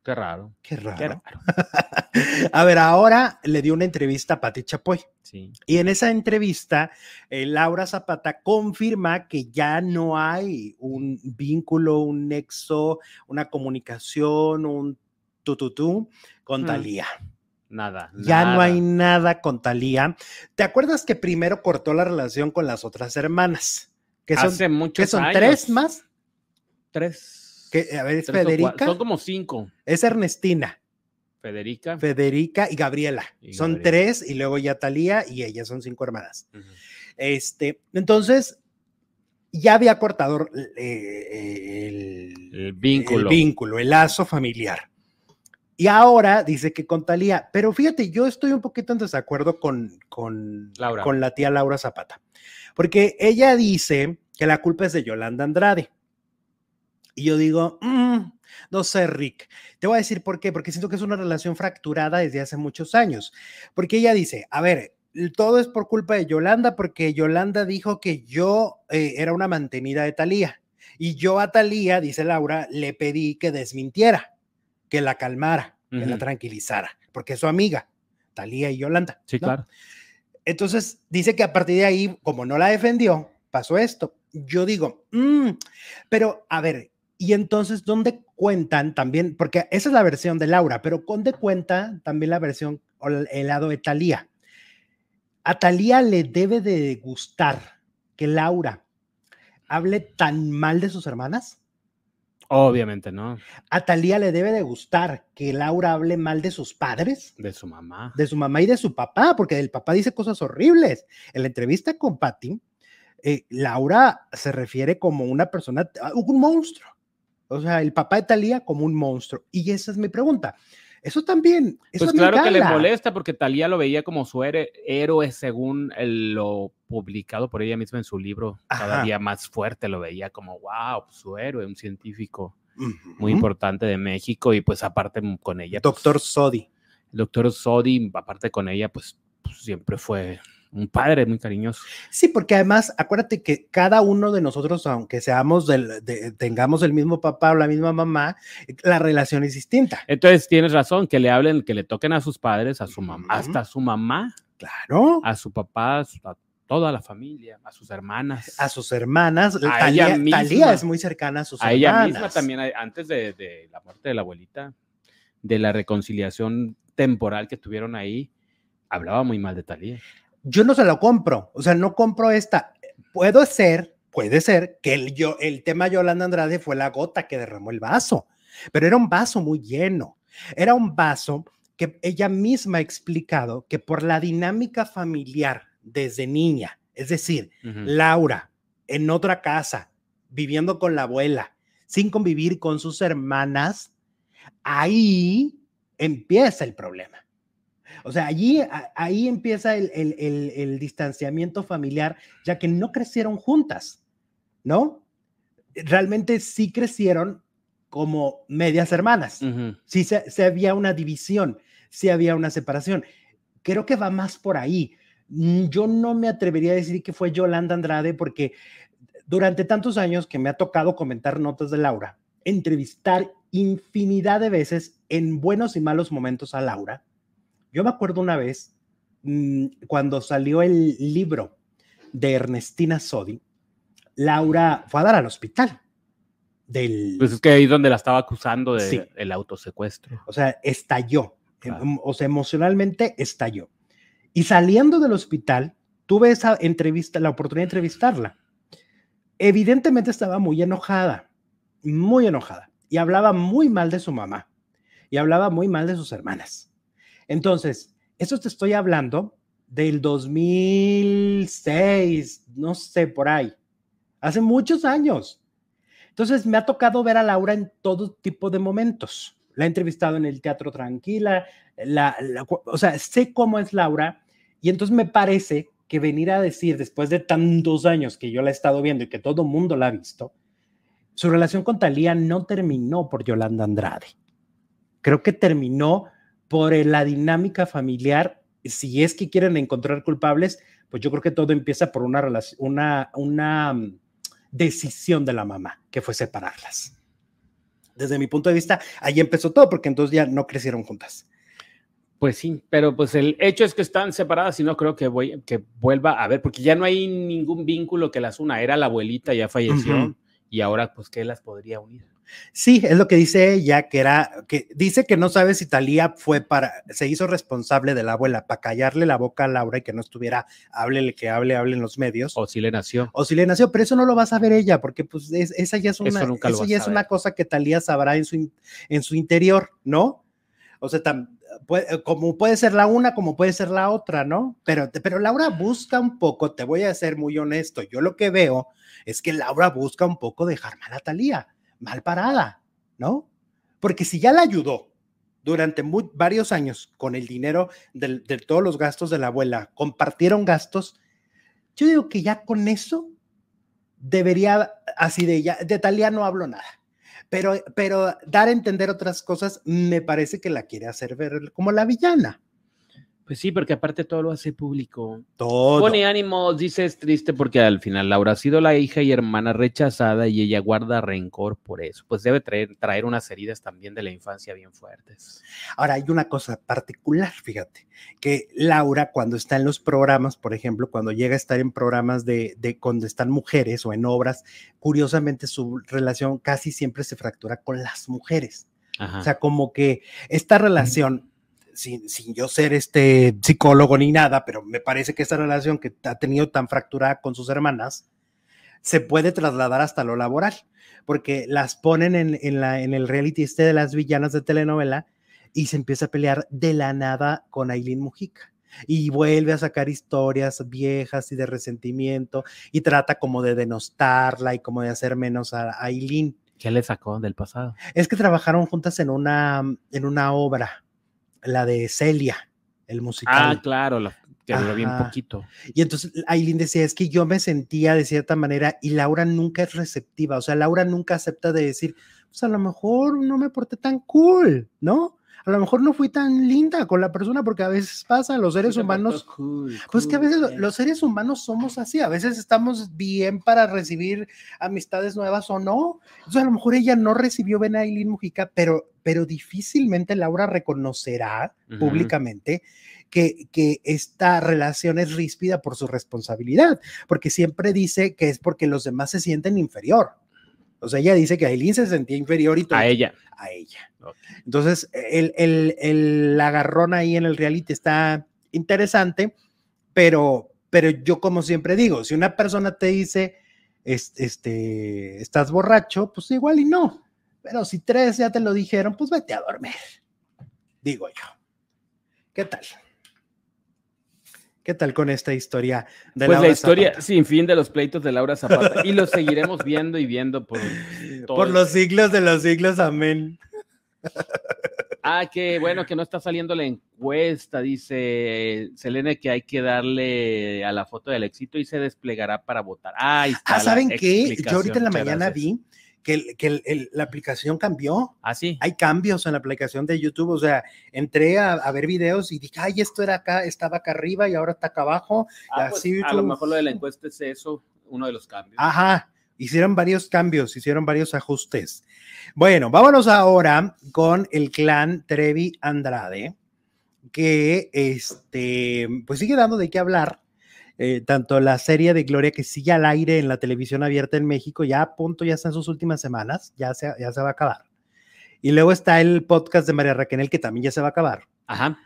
Qué raro. Qué raro. a ver, ahora le dio una entrevista a Pati Chapoy. Sí. Y en esa entrevista, eh, Laura Zapata confirma que ya no hay un vínculo, un nexo, una comunicación, un tututú con mm. Talía. Nada. Ya no hay nada con Talía. ¿Te acuerdas que primero cortó la relación con las otras hermanas? Que son, Hace muchos que son tres más. Tres. Que, a ver, es Federica. Son como cinco. Es Ernestina. Federica. Federica y Gabriela. son tres y luego ya Talía y ellas son cinco hermanas. Este, entonces, ya había cortado eh, el, vínculo. el vínculo, el lazo familiar. Y ahora dice que con Talía, pero fíjate, yo estoy un poquito en desacuerdo con, con, con la tía Laura Zapata, porque ella dice que la culpa es de Yolanda Andrade. Y yo digo, mm, no sé, Rick. Te voy a decir por qué, porque siento que es una relación fracturada desde hace muchos años. Porque ella dice, a ver, todo es por culpa de Yolanda, porque Yolanda dijo que yo eh, era una mantenida de Talía. Y yo a Talía, dice Laura, le pedí que desmintiera que la calmara, que la tranquilizara, porque es su amiga, Talía y Yolanda. Sí, claro. Entonces, dice que a partir de ahí, como no la defendió, pasó esto. Yo digo, mm, pero a ver, y entonces, ¿dónde cuentan también? Porque esa es la versión de Laura, pero ¿dónde cuenta también la versión o el lado de Talía? A Talía le debe de gustar que Laura hable tan mal de sus hermanas. Obviamente no. A Talía le debe de gustar que Laura hable mal de sus padres. De su mamá. De su mamá y de su papá, porque el papá dice cosas horribles. En la entrevista con Patty, eh, Laura se refiere como una persona, un monstruo. O sea, el papá de Talía como un monstruo. Y esa es mi pregunta. Eso también. Eso pues claro que le molesta porque Talía lo veía como su héroe según lo publicado por ella misma en su libro. Cada día más fuerte lo veía como, wow, su héroe, un científico muy importante de México y pues aparte con ella. Pues doctor Sodi. doctor Sodi, aparte con ella, pues, pues siempre fue un padre muy cariñoso. Sí, porque además, acuérdate que cada uno de nosotros, aunque seamos del, tengamos el mismo papá o la misma mamá, la relación es distinta. Entonces tienes razón, que le hablen, que le toquen a sus padres, a su mamá, hasta a su mamá. Claro. A su papá, a, toda la familia, a sus hermanas. A sus hermanas. A Talía, Talía es muy cercana a sus hermanas. A ella misma también, antes de, de la muerte de la abuelita, de la reconciliación temporal que tuvieron ahí, hablaba muy mal de Talía yo no se lo compro, o sea, no compro esta. Puede ser, puede ser que el, yo, el tema Yolanda Andrade fue la gota que derramó el vaso, pero era un vaso muy lleno, era un vaso que ella misma ha explicado que por la dinámica familiar desde niña, es decir, Laura en otra casa, viviendo con la abuela, sin convivir con sus hermanas, ahí empieza el problema. O sea, allí, ahí empieza el, distanciamiento familiar, ya que no crecieron juntas, ¿no? Realmente sí crecieron como medias hermanas. Sí se, había una división, sí había una separación. Creo que va más por ahí. Mm, yo no me atrevería a decir que fue Yolanda Andrade porque durante tantos años que me ha tocado comentar notas de Laura, entrevistar infinidad de veces en buenos y malos momentos a Laura, yo me acuerdo una vez mm, cuando salió el libro de Ernestina Sodi, Laura fue a dar al hospital. del... Pues es que ahí es donde la estaba acusando de Sí. autosecuestro. O sea, estalló. Claro. Em- O sea, emocionalmente estalló. Y saliendo del hospital, tuve esa entrevista, la oportunidad de entrevistarla. Evidentemente estaba muy enojada, muy enojada. Y hablaba muy mal de su mamá. Y hablaba muy mal de sus hermanas. Entonces, eso te estoy hablando del 2006, no sé, por ahí. Hace muchos años. Entonces, me ha tocado ver a Laura en todo tipo de momentos. La he entrevistado en el Teatro Tranquila, la, la- o sea, sé cómo es Laura y entonces me parece que venir a decir, después de tantos años que yo la he estado viendo y que todo mundo la ha visto, su relación con Talía no terminó por Yolanda Andrade. Creo que terminó por eh, la dinámica familiar. Si es que quieren encontrar culpables, pues yo creo que todo empieza por una relación, una, una mm, decisión de la mamá, que fue separarlas. Desde mi punto de vista, ahí empezó todo, porque entonces ya no crecieron juntas. Pues sí, pero pues el hecho es que están separadas y no creo que, voy, que vuelva a ver, porque ya no hay ningún vínculo que las una. Era la abuelita, ya falleció y ahora pues ¿qué las podría unir? Sí, es lo que dice ella, que era, que dice que no sabe si Talía fue para, se hizo responsable de la abuela para callarle la boca a Laura y que no estuviera, háblele que hable, hable en los medios. O si le nació. o si le nació, pero eso no lo va a saber ella, porque pues es- esa ya es una, Eso nunca eso ya es una cosa que Talía sabrá en su, in- en su interior, ¿no? O sea, tam- puede- como puede ser la una, como puede ser la otra, ¿no? Pero, pero Laura busca un poco, te voy a ser muy honesto, yo lo que veo es que Laura busca un poco dejar mal a Talía, mal parada, ¿no? Porque si ya la ayudó durante muy- varios años con el dinero de todos los gastos de la abuela, compartieron gastos, yo digo que ya con eso debería, así de ya, de Talía no hablo nada, pero, pero dar a entender otras cosas me parece que la quiere hacer ver como la villana. Pues sí, porque aparte todo lo hace público. Todo. Pone ánimos, dice es triste porque al final Laura ha sido la hija y hermana rechazada y ella guarda rencor por eso. Pues debe traer, traer unas heridas también de la infancia bien fuertes. Ahora hay una cosa particular, fíjate, que Laura cuando está en los programas, por ejemplo, cuando llega a estar en programas de, de cuando están mujeres o en obras, curiosamente su relación casi siempre se fractura con las mujeres. Ajá. O sea, como que esta relación, sin, sin yo ser este psicólogo ni nada, pero me parece que esta relación que ha tenido tan fracturada con sus hermanas, se puede trasladar hasta lo laboral, porque las ponen en, en la, en el reality este de las villanas de telenovela y se empieza a pelear de la nada con Aileen Mujica. Y vuelve a sacar historias viejas y de resentimiento y trata como de denostarla y como de hacer menos a Aileen. ¿Qué le sacó del pasado? Es que trabajaron juntas en una, en una obra, la de Celia, el musical. Ah, claro, la, que duró bien poquito. Y entonces Aileen decía, es que yo me sentía de cierta manera y Laura nunca es receptiva, o sea, Laura nunca acepta de decir, pues a lo mejor no me porté tan cool, ¿no? A lo mejor no fui tan linda con la persona porque a veces pasa, los seres humanos pues que a veces lo- los seres humanos somos así, a veces estamos bien para recibir amistades nuevas o no. Entonces a lo mejor ella no recibió bien a Aileen Mujica, pero, pero difícilmente Laura reconocerá públicamente que, que esta relación es ríspida por su responsabilidad, porque siempre dice que es porque los demás se sienten inferior. O sea, ella dice que Aileen se sentía inferior y todo A ella. a ella. Entonces, el, el, el agarrón ahí en el reality está interesante, pero, pero yo como siempre digo, si una persona te dice, es- este, estás borracho, pues igual y no. Pero si tres ya te lo dijeron, pues vete a dormir, digo yo. ¿Qué tal? ¿Qué tal con esta historia de Pues la historia Zapata? sin fin de los pleitos de Laura Zapata. y lo seguiremos viendo y viendo por todo Por los siglos de los siglos, amén. Ah, que bueno, que no está saliendo la encuesta, dice Selene que hay que darle a la foto del éxito y se desplegará para votar. Ah, ahí está Ah, ¿saben qué? Yo ahorita en la mañana gracias. vi que, el- que el- el- la aplicación cambió. Ah, sí. hay cambios en la aplicación de YouTube, o sea, entré a, a ver videos y dije, ay, esto era acá, estaba acá arriba y ahora está acá abajo. Ah, pues, a lo mejor lo de la encuesta es eso, uno de los cambios. Ajá, hicieron varios cambios, hicieron varios ajustes. Bueno, vámonos ahora con el clan Trevi Andrade, que este, pues sigue dando de qué hablar. Eh, tanto la serie de Gloria que sigue al aire en la televisión abierta en México, ya a punto, ya está en sus últimas semanas, ya se, ya se va a acabar. Y luego está el podcast de María Raquel, que también ya se va a acabar. Ajá.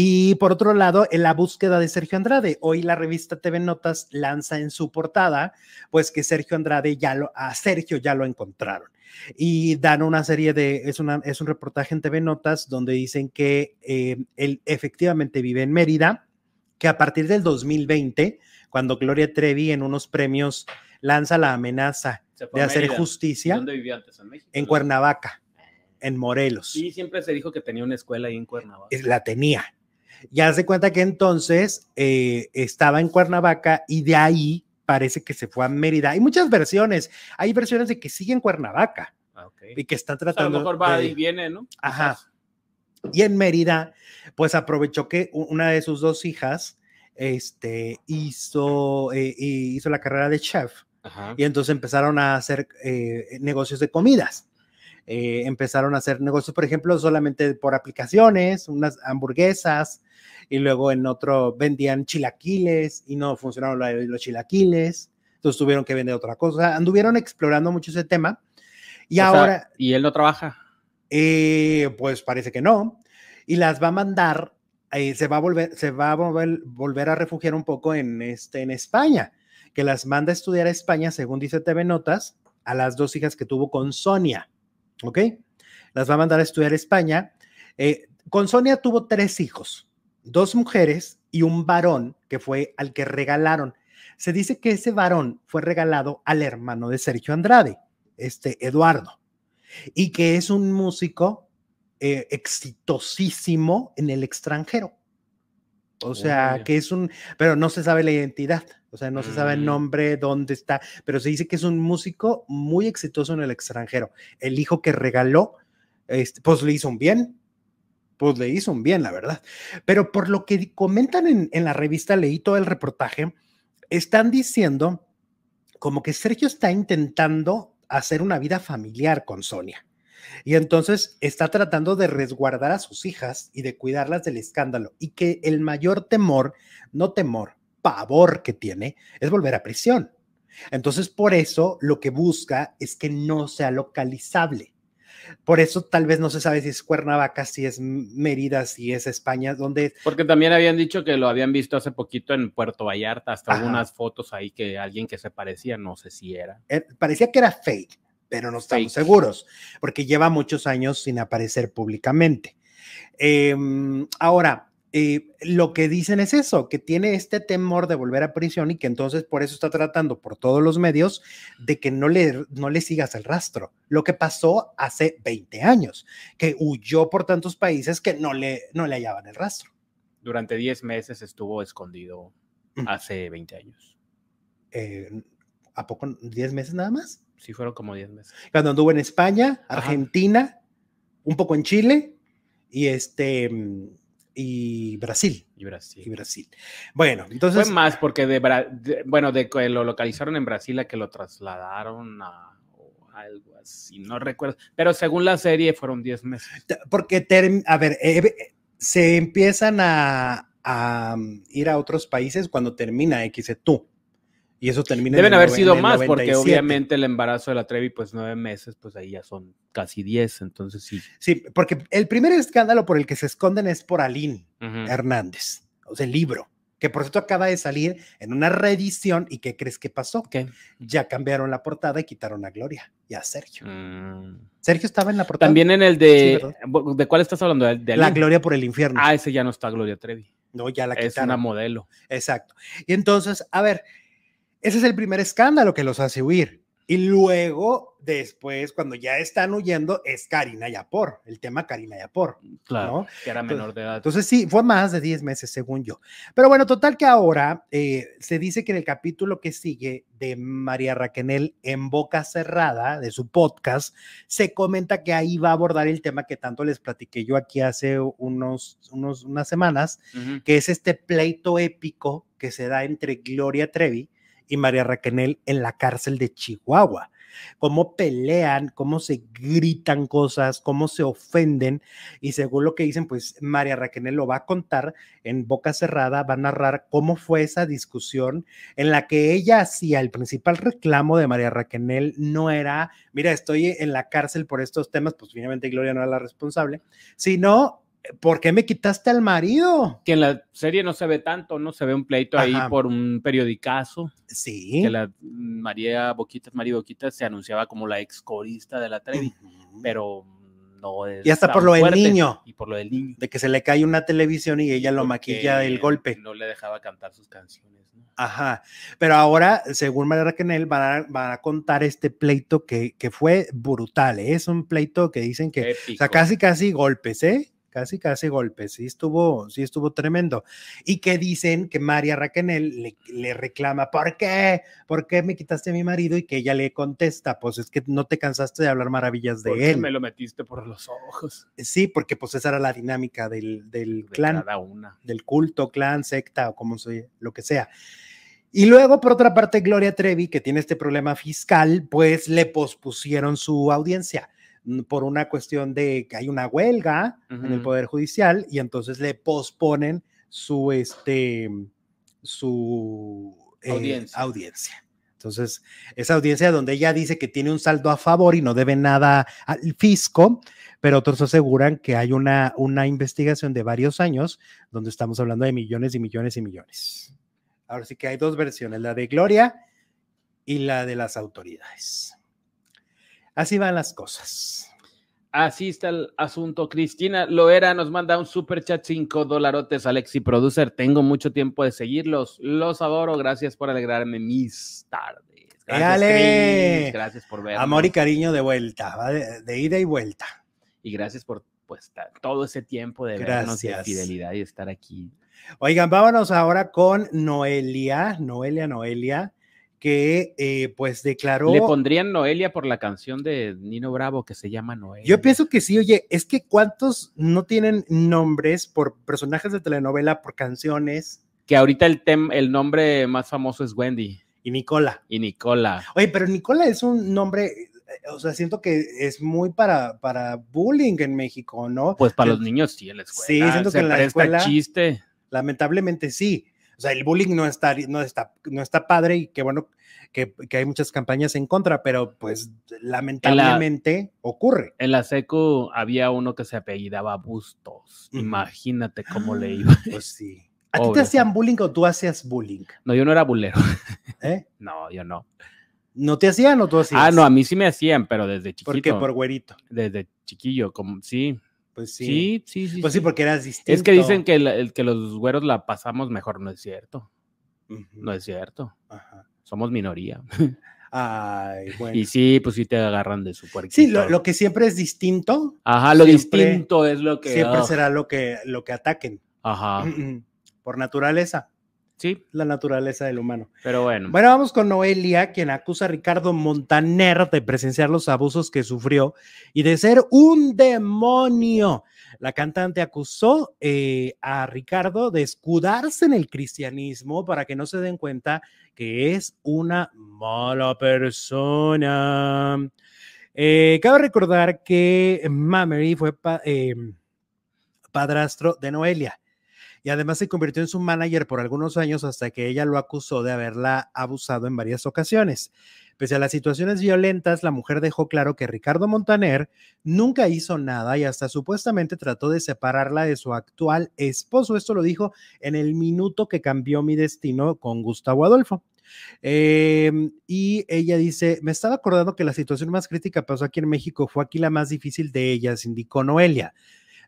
Y por otro lado, en la búsqueda de Sergio Andrade, hoy la revista TV Notas lanza en su portada, pues que Sergio Andrade ya lo, a Sergio ya lo encontraron. Y dan una serie de, es, una, es un reportaje en TV Notas donde dicen que eh, él efectivamente vive en Mérida, que a partir del 2020, cuando Gloria Trevi en unos premios lanza la amenaza de hacer justicia. ¿Dónde vivía antes? En México. En Cuernavaca, en Morelos. Sí, siempre se dijo que tenía una escuela ahí en Cuernavaca. La tenía. Ya se cuenta que entonces eh, estaba en Cuernavaca y de ahí parece que se fue a Mérida. Hay muchas versiones. Hay versiones de que sigue en Cuernavaca Ah, ok. y que está O sea, a tratando. lo mejor va de- y viene, ¿no? Ajá. Y en Mérida, pues aprovechó que una de sus dos hijas este, hizo, eh, hizo la carrera de chef Ajá. y entonces empezaron a hacer eh, negocios de comidas. Eh, empezaron a hacer negocios, por ejemplo, solamente por aplicaciones, unas hamburguesas, y luego en otro vendían chilaquiles y no funcionaron los chilaquiles, entonces tuvieron que vender otra cosa. Anduvieron explorando mucho ese tema y O sea, ahora, y él no trabaja. eh, pues parece que no, y las va a mandar, eh, se va a volver, se va a volver, a refugiar un poco en, este, en España, que las manda a estudiar a España, según dice TV Notas, a las dos hijas que tuvo con Sonia, ¿ok? Las va a mandar a estudiar a España. Eh, con Sonia tuvo tres hijos, dos mujeres y un varón que fue al que regalaron. Se dice que ese varón fue regalado al hermano de Sergio Andrade, este Eduardo, y que es un músico eh, exitosísimo en el extranjero. O sea, que es un, pero no se sabe la identidad, o sea, no se sabe el Mm. nombre, dónde está, pero se dice que es un músico muy exitoso en el extranjero. El hijo que regaló, este, pues le hizo un bien, pues le hizo un bien, la verdad. Pero por lo que comentan en, en la revista, leí todo el reportaje, están diciendo como que Sergio está intentando hacer una vida familiar con Sonia. Y entonces está tratando de resguardar a sus hijas y de cuidarlas del escándalo. Y que el mayor temor, no temor, pavor que tiene es volver a prisión. Entonces, por eso lo que busca es que no sea localizable. Por eso tal vez no se sabe si es Cuernavaca, si es Mérida, si es España, donde Porque también habían dicho que lo habían visto hace poquito en Puerto Vallarta, hasta Ajá. algunas fotos ahí que alguien que se parecía, no sé si era. eh, parecía que era fake, pero no estamos Fake. seguros, porque lleva muchos años sin aparecer públicamente. Em, ahora, eh, lo que dicen es eso, que tiene este temor de volver a prisión y que entonces por eso está tratando por todos los medios de que no le, no le sigas el rastro. Lo que pasó hace 20 años, que huyó por tantos países que no le, no le hallaban el rastro. Durante 10 meses estuvo escondido Mm. hace 20 años. Eh, ¿A poco 10 meses nada más? Sí, fueron como 10 meses. cuando anduvo en España, Ajá. Argentina, un poco en Chile y este y Brasil. Y Brasil. Y Brasil. Bueno, Fue entonces más porque de, Bra- de- bueno, de que lo localizaron en Brasil a que lo trasladaron a algo así, no recuerdo. Pero según la serie fueron 10 meses. porque a ver, eh, eh, se empiezan a, a, mm, ir a otros países cuando termina X tú. Y eso termina en Deben haber sido en más porque 97. obviamente el embarazo de la Trevi pues nueve meses, pues ahí ya son casi 10, entonces sí. Sí, porque el primer escándalo por el que se esconden es por Aline. Hernández, o sea, el libro, que por cierto acaba de salir en una reedición. ¿Y qué crees que pasó? ¿Qué? ya cambiaron la portada y quitaron a Gloria y a Sergio. Mm. Sergio estaba en la portada. También en el de... ¿De cuál estás hablando? ¿De, de la? Gloria por el infierno. Ah, ese ya no está Gloria Trevi. no, ya la Es quitaron. una modelo. Exacto. Y entonces, a ver, ese es el primer escándalo que los hace huir. Y luego, después, cuando ya están huyendo, es Karina Yapor, el tema Karina Yapor. Claro. ¿no? Que era menor de edad. Entonces sí, fue más de 10 meses, según yo. Pero bueno, total que ahora eh, se dice que en el capítulo que sigue de María Raquenel en boca cerrada, de su podcast, se comenta que ahí va a abordar el tema que tanto les platiqué yo aquí hace unos, unos, unas semanas, que es este pleito épico que se da entre Gloria Trevi y María Raquenel en la cárcel de Chihuahua. cómo pelean, cómo se gritan cosas, cómo se ofenden. Y según lo que dicen, pues María Raquel lo va a contar en boca cerrada, va a narrar cómo fue esa discusión en la que ella hacía el principal reclamo de María Raquel no era, mira, estoy en la cárcel por estos temas, pues finalmente Gloria no era la responsable, sino ¿por qué me quitaste al marido? Que en la serie no se ve tanto, ¿no? Se ve un pleito ahí por un periodicazo. Sí. Que la María Boquitas, María Boquitas se anunciaba como la ex corista de la Trevi, pero no es. Y hasta por lo del niño. Y por lo del niño. De que se le cae una televisión y ella lo maquilla del golpe. No le dejaba cantar sus canciones. ¿no? Ajá. Pero ahora, según María Raquel, van a, a contar este pleito que, que fue brutal. ¿eh? Es un pleito que dicen que. O sea, casi, casi golpes, ¿eh? Casi, casi golpes, sí estuvo, sí estuvo tremendo. Y que dicen que María Raquel le, le, reclama, ¿por qué? ¿Por qué me quitaste a mi marido? Y que ella le contesta, pues es que no te cansaste de hablar maravillas de ¿Por él. Qué me lo metiste por los ojos. Sí, porque pues esa era la dinámica del, del clan, una. del culto, clan, secta o como se, lo que sea. Y luego, por otra parte, Gloria Trevi, que tiene este problema fiscal, pues le pospusieron su audiencia por una cuestión de que hay una huelga en el Poder Judicial y entonces le posponen su, este, su eh, audiencia. Entonces, esa audiencia donde ella dice que tiene un saldo a favor y no debe nada al fisco, pero otros aseguran que hay una, una investigación de varios años donde estamos hablando de millones y millones y millones. Ahora sí que hay dos versiones, la de Gloria y la de las autoridades. Así van las cosas. Así está el asunto. Cristina Loera nos manda un super chat, 5 dolarotes, Alexi Producer. Tengo mucho tiempo de seguirlos. Los adoro. Gracias por alegrarme mis tardes. Gracias, Gracias por vernos. Amor y cariño de vuelta, de, ida y vuelta. Y gracias por pues, todo ese tiempo de vernos y de fidelidad y estar aquí. Oigan, vámonos ahora con Noelia, Noelia, Noelia que eh, pues declaró... ¿Le pondrían Noelia por la canción de Nino Bravo que se llama Noelia? Yo pienso que sí, oye, es que cuántos no tienen nombres por personajes de telenovela, por canciones. Que ahorita el, el nombre más famoso es Wendy. Y Nicola. Y Nicola. Oye, pero Nicola es un nombre, eh, o sea, siento que es muy para, para bullying en México, ¿no? Pues para los niños sí, en la escuela. Sí, siento que en la escuela... chiste. Lamentablemente sí. O sea, el bullying no está, no está, no está padre y qué bueno que, que, hay muchas campañas en contra, pero pues lamentablemente ocurre. En la SECU había uno que se apellidaba Bustos. Imagínate cómo le iba. Pues sí. ¿A ti te hacían bullying o tú hacías bullying? No, yo no era bulero. ¿Eh? No, yo no. ¿No te hacían o tú hacías? Ah, no, a mí sí me hacían, pero desde chiquito. ¿Por qué? Por güerito. Desde chiquillo, como sí. Pues sí. Sí, sí, sí. Pues sí, porque eras distinto. Es que dicen que, el, que los güeros la pasamos mejor, no es cierto. No es cierto. Somos minoría. Ay, bueno. Y sí, pues sí te agarran de su puerquito. Sí, lo, que siempre es distinto. Ajá, lo distinto es lo que. Siempre será lo que, lo que ataquen. Ajá. Por naturaleza. Sí. La naturaleza del humano. Pero bueno. Bueno, vamos con Noelia, quien acusa a Ricardo Montaner de presenciar los abusos que sufrió y de ser un demonio. La cantante acusó eh, a Ricardo de escudarse en el cristianismo para que no se den cuenta que es una mala persona. Eh, cabe recordar que Mamery fue eh, padrastro de Noelia y además se convirtió en su manager por algunos años hasta que ella lo acusó de haberla abusado en varias ocasiones. Pese a las situaciones violentas, la mujer dejó claro que Ricardo Montaner nunca hizo nada y hasta supuestamente trató de separarla de su actual esposo. Esto lo dijo en el minuto que cambió mi destino con Gustavo Adolfo. Em, y ella dice, me estaba acordando que la situación más crítica pasó aquí en México, fue aquí la más difícil de ellas, indicó Noelia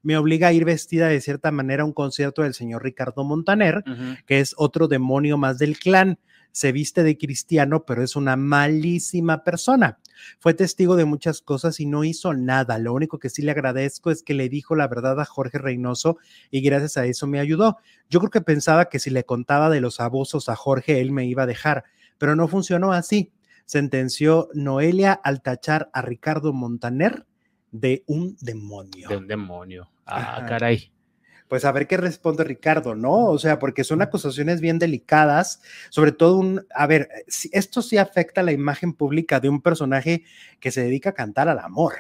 me obliga a ir vestida de cierta manera a un concierto del señor Ricardo Montaner, que es otro demonio más del clan. Se viste de cristiano, pero es una malísima persona. Fue testigo de muchas cosas y no hizo nada. Lo único que sí le agradezco es que le dijo la verdad a Jorge Reynoso y gracias a eso me ayudó. Yo creo que pensaba que si le contaba de los abusos a Jorge, él me iba a dejar, pero no funcionó así. Sentenció Noelia al tachar a Ricardo Montaner de un demonio. De un demonio. Ah, caray. pues a ver qué responde Ricardo, ¿no? O sea, porque son acusaciones bien delicadas, sobre todo un, a ver, esto sí afecta a la imagen pública de un personaje que se dedica a cantar al amor.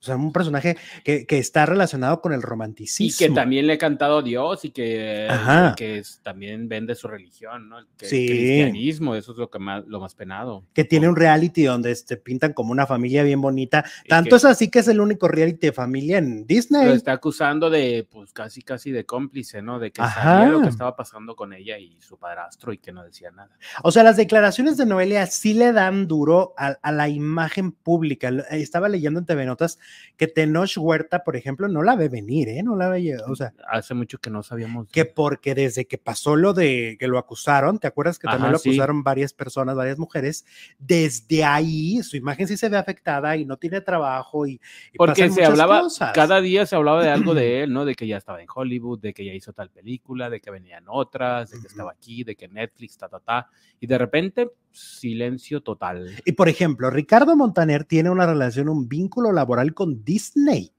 O sea, un personaje que, que, está relacionado con el romanticismo. Y que también le ha cantado a Dios y que, que es, también vende su religión, ¿no? Que, sí. cristianismo, eso es lo, que más, lo más penado. Que tiene un reality donde te pintan como una familia bien bonita. Tanto es así que es el único reality de familia en Disney. Lo está acusando de, pues casi, casi de cómplice, ¿no? De que sabía lo que estaba pasando con ella y su padrastro y que no decía nada. O sea, las declaraciones de Noelia sí le dan duro a, a la imagen pública. Estaba leyendo en TV Notas que Tenoch Huerta, por ejemplo, no la ve venir, ¿eh? No la ve, o sea. Hace mucho que no sabíamos. Que porque desde que pasó lo de que lo acusaron, ¿te acuerdas que también lo acusaron sí. varias personas, varias mujeres? Desde ahí su imagen sí se ve afectada y no tiene trabajo y. y porque se hablaba, cosas. cada día se hablaba de algo de él, ¿no? De que ya estaba en Hollywood, de que ya hizo tal película, de que venían otras, de que estaba aquí, de que Netflix, ta, ta, ta. Y de repente, silencio total. Y por ejemplo, Ricardo Montaner tiene una relación, un vínculo laboral con Disney.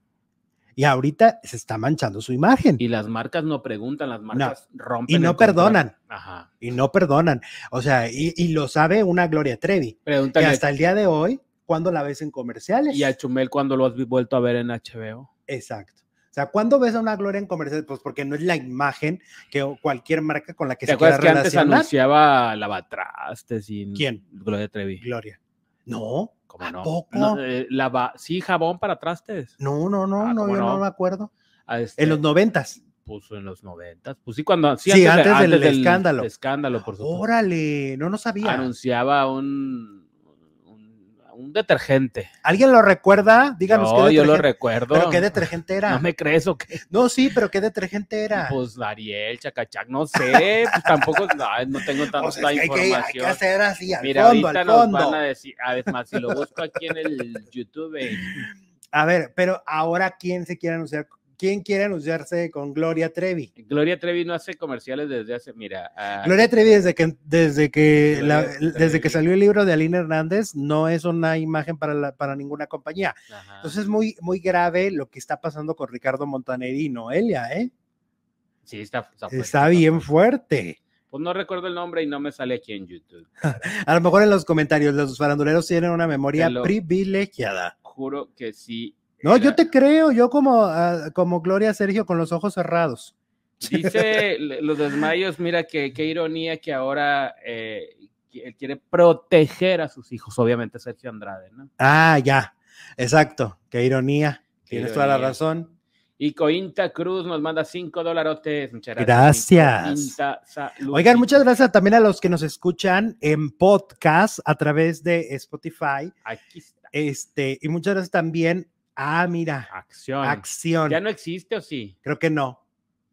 Y ahorita se está manchando su imagen. Y las marcas no preguntan, las marcas no. rompen. Y no perdonan. Ajá. Y no perdonan. O sea, y, y, lo sabe una Gloria Trevi. Pregúntale. Que hasta el día de hoy, ¿cuándo la ves en comerciales? Y a Chumel, ¿cuándo lo has vuelto a ver en HBO? Exacto. O sea, ¿cuándo ves a una Gloria en comerciales? Pues porque no es la imagen que cualquier marca con la que ¿Te se quiera que antes anunciaba lavatrastes sin ¿Quién? Gloria Trevi. Gloria. No. ¿Cómo no? poco? No, eh, lava, sí, jabón para trastes. No, no, no, Ah, no, ¿cómo yo no? no? me acuerdo. A este, En los noventas. puso en los noventas. Pues sí, cuando sí, Sí, antes, de- antes del antes escándalo. escándalo, por supuesto. Órale, no, no sabía. Anunciaba un, un, detergente. ¿Alguien lo recuerda? Díganos No, qué yo lo recuerdo. ¿Pero qué detergente era? ¿No me crees o qué? No, sí, pero ¿qué detergente era? Pues Ariel, Chacachac, no sé, pues tampoco, no, no tengo tanta O sea, es que hay, que, hay información. que hacer así, al Mira, fondo, ahorita al nos fondo. van a decir, además, si lo busco aquí en el YouTube, eh, A ver, pero ahora, ¿quién se quiere anunciar? ¿Quién quiere anunciarse con Gloria Trevi? Gloria Trevi no hace comerciales desde hace, mira, Gloria Trevi, desde que, desde que, la- desde que salió el libro de Aline Hernández, no es una imagen para, la- para ninguna compañía. ajá. Entonces es muy, muy grave lo que está pasando con Ricardo Montaner y Noelia, ¿eh? sí, está, está, fuerte, Está bien fuerte. fuerte. Pues no recuerdo el nombre y no me sale aquí en YouTube. A lo mejor en los comentarios los faranduleros tienen una memoria lo- privilegiada. Juro que sí. No, era- yo te creo, yo como, ah, como Gloria Sergio con los ojos cerrados. Dice los desmayos, mira que qué ironía que ahora eh, quiere proteger a sus hijos, obviamente Sergio Andrade, ¿no? Ah, ya, exacto, qué ironía. Qué Tienes toda la razón. Y Cointa Cruz nos manda cinco dólares. Muchas gracias. Gracias. Oigan, muchas gracias también a los que nos escuchan en podcast a través de Spotify. Aquí está. Este, y muchas gracias también. Ah, mira, Acción. acción. ¿Ya no existe o sí? Creo que no.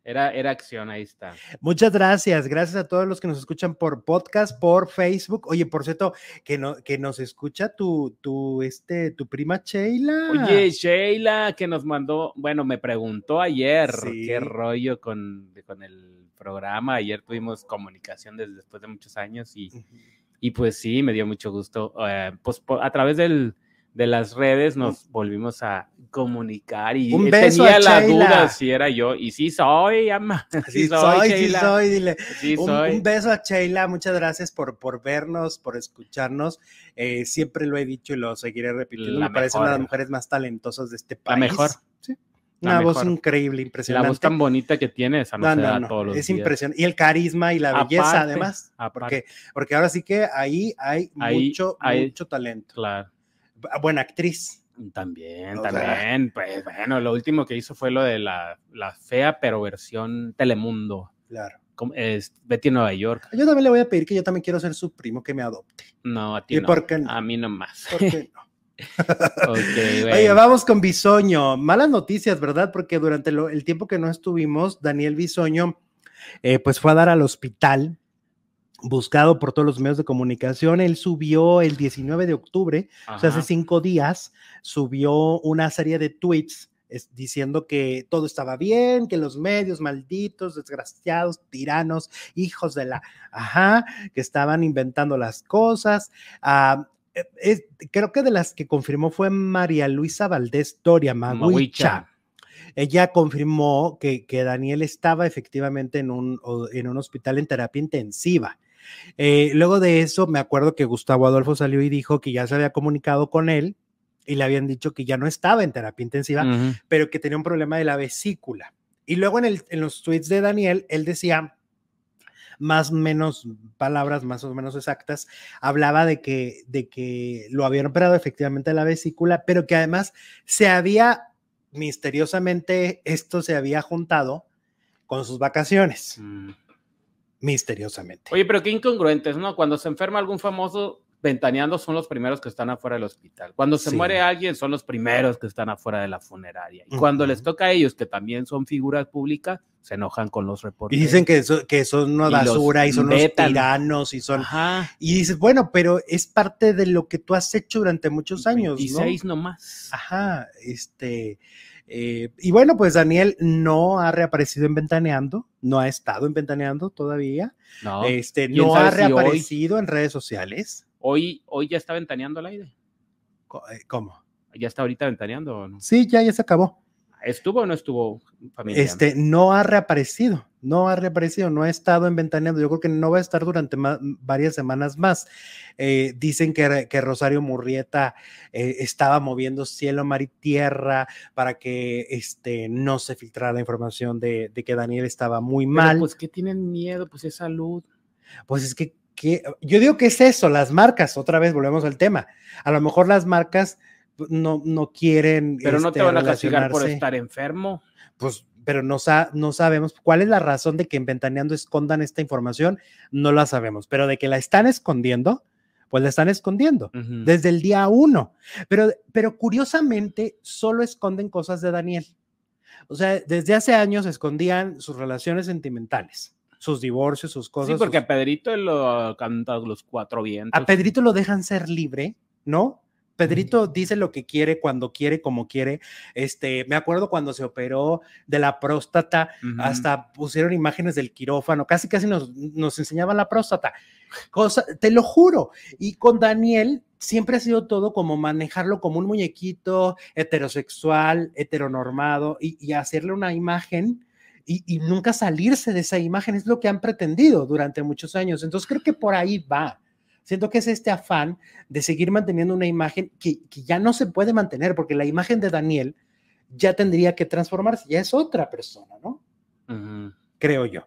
Era, era acción, ahí está. Muchas gracias, gracias a todos los que nos escuchan por podcast, por Facebook. Oye, por cierto, que, no, que nos escucha tu, tu, este, tu prima Sheila. Oye, Sheila, que nos mandó, bueno, me preguntó ayer Sí. qué rollo con, con el programa. Ayer tuvimos comunicación desde después de muchos años y, y pues sí, me dio mucho gusto. eh, pues a través del, de las redes nos volvimos a comunicar y Un beso tenía a la duda si era yo. Y sí soy, ama. Sí, soy, sí Sheila. soy, dile. Sí Un, soy. un beso a Sheila, muchas gracias por, por vernos, por escucharnos. Eh, siempre lo he dicho y lo seguiré repitiendo. La Me parece una de las mejor. mujeres más talentosas de este La país. mejor. Sí. La Una voz mejor. increíble, La impresionante. voz tan bonita que tiene, esa no, No, se no, da no, todos los es impresionante. Y el carisma y la belleza, además. aparte. Porque, porque ahora sí que ahí hay Ahí mucho, hay- mucho talento. Claro. Buena actriz. También, O sea. también. Pues bueno, lo último que hizo fue lo de la, la fea, pero versión Telemundo. Claro. Es Betty en Nueva York. Yo también le voy a pedir que yo también quiero ser su primo que me adopte. No, a ti ¿Y no. por qué no? A mí nomás. ¿Por qué no? Oye, vamos con Bisoño. Malas noticias, ¿verdad? Porque durante lo- el tiempo que no estuvimos, Daniel Bisoño, eh, pues fue a dar al hospital, buscado por todos los medios de comunicación. Él subió el 19 de octubre, o sea, hace cinco días, subió una serie de tweets es- diciendo que todo estaba bien, que los medios malditos, desgraciados, tiranos, hijos de la, ajá, que estaban inventando las cosas. Ah, es- creo que de las que confirmó fue María Luisa Valdés Doria, Maguicha. Ella confirmó que, que Daniel estaba efectivamente en un, en un hospital en terapia intensiva. Eh, luego de eso, me acuerdo que Gustavo Adolfo salió y dijo que ya se había comunicado con él y le habían dicho que ya no estaba en terapia intensiva, pero que tenía un problema de la vesícula. Y luego en, el, en los tweets de Daniel, él decía más o menos palabras más o menos exactas, hablaba de que, de que lo habían operado efectivamente la vesícula, pero que además se había misteriosamente, esto se había juntado con sus vacaciones. Mm. Misteriosamente. Oye, pero qué incongruentes, ¿no? Cuando se enferma algún famoso, ventaneando son los primeros que están afuera del hospital. Cuando se muere alguien, son los primeros que están afuera de la funeraria. Y cuando les toca a ellos, que también son figuras públicas, se enojan con los reportes. Y dicen que, que son una basura y, son los tiranos y son. Y dices, bueno, pero es parte de lo que tú has hecho durante muchos años. 26 ¿no? nomás. Ajá, este. Eh, y bueno, pues Daniel no ha reaparecido en Ventaneando, no ha estado en Ventaneando todavía. No, este, no ha reaparecido en redes sociales. Hoy, hoy ya está ventaneando al aire. Eh, ¿Cómo? ¿Ya está ahorita ventaneando? no? Sí, ya, ya se acabó. ¿Estuvo o no estuvo familia? Este, no ha reaparecido, no ha reaparecido, no ha estado en Ventaneando. Yo creo que no va a estar durante varias semanas más. Eh, dicen que, que, Rosario Murrieta eh, estaba moviendo cielo, mar y tierra para que este, no se filtrara la información de, de que Daniel estaba muy mal. pues que tienen miedo, pues es salud. Pues es que yo digo que es eso, las marcas, otra vez volvemos al tema. A lo mejor las marcas no, no quieren. Pero no te van a castigar por estar enfermo. Pues, pero no, no sabemos cuál es la razón de que en Ventaneando escondan esta información, no la sabemos, pero de que la están escondiendo, pues la están escondiendo desde el día uno. Pero, pero curiosamente, solo esconden cosas de Daniel. O sea, desde hace años escondían sus relaciones sentimentales sus divorcios, sus cosas. Sí, porque a Pedrito lo canta los cuatro vientos. A Pedrito lo dejan ser libre, ¿no? Pedrito dice lo que quiere, cuando quiere, como quiere. Este, me acuerdo cuando se operó de la próstata, hasta pusieron imágenes del quirófano, casi casi nos, nos enseñaban la próstata. Cosa, te lo juro. Y con Daniel siempre ha sido todo como manejarlo como un muñequito heterosexual, heteronormado y, y hacerle una imagen y, nunca salirse de esa imagen. Es lo que han pretendido durante muchos años. Entonces creo que por ahí va. Siento que es este afán de seguir manteniendo una imagen que, ya no se puede mantener, porque la imagen de Daniel ya tendría que transformarse, ya es otra persona, ¿no? Creo yo.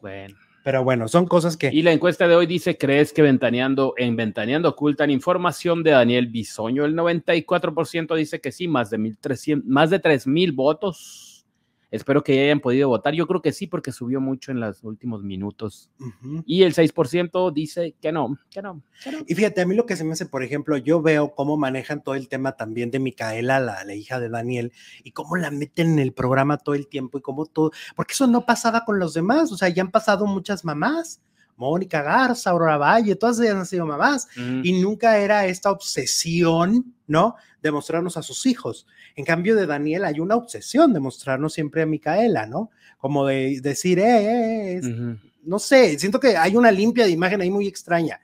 Bueno. Pero bueno, son cosas que... Y la encuesta de hoy dice, ¿crees que Ventaneando, en Ventaneando ocultan información de Daniel Bisoño? El 94% dice que sí, más de, 1300, más de 3.000 votos Espero que hayan podido votar. Yo creo que sí, porque subió mucho en los últimos minutos. Y el 6% dice que no, que no, Y fíjate, a mí lo que se me hace, por ejemplo, yo veo cómo manejan todo el tema también de Micaela, la, la hija de Daniel, y cómo la meten en el programa todo el tiempo y cómo todo, porque eso no pasaba con los demás, o sea, ya han pasado muchas mamás. Mónica Garza, Aurora Valle, todas ellas han sido mamás y nunca era esta obsesión, ¿no? De mostrarnos a sus hijos. En cambio de Daniel hay una obsesión de mostrarnos siempre a Micaela, ¿no? Como de decir, eh, eh, eh no sé, siento que hay una limpia de imagen ahí muy extraña,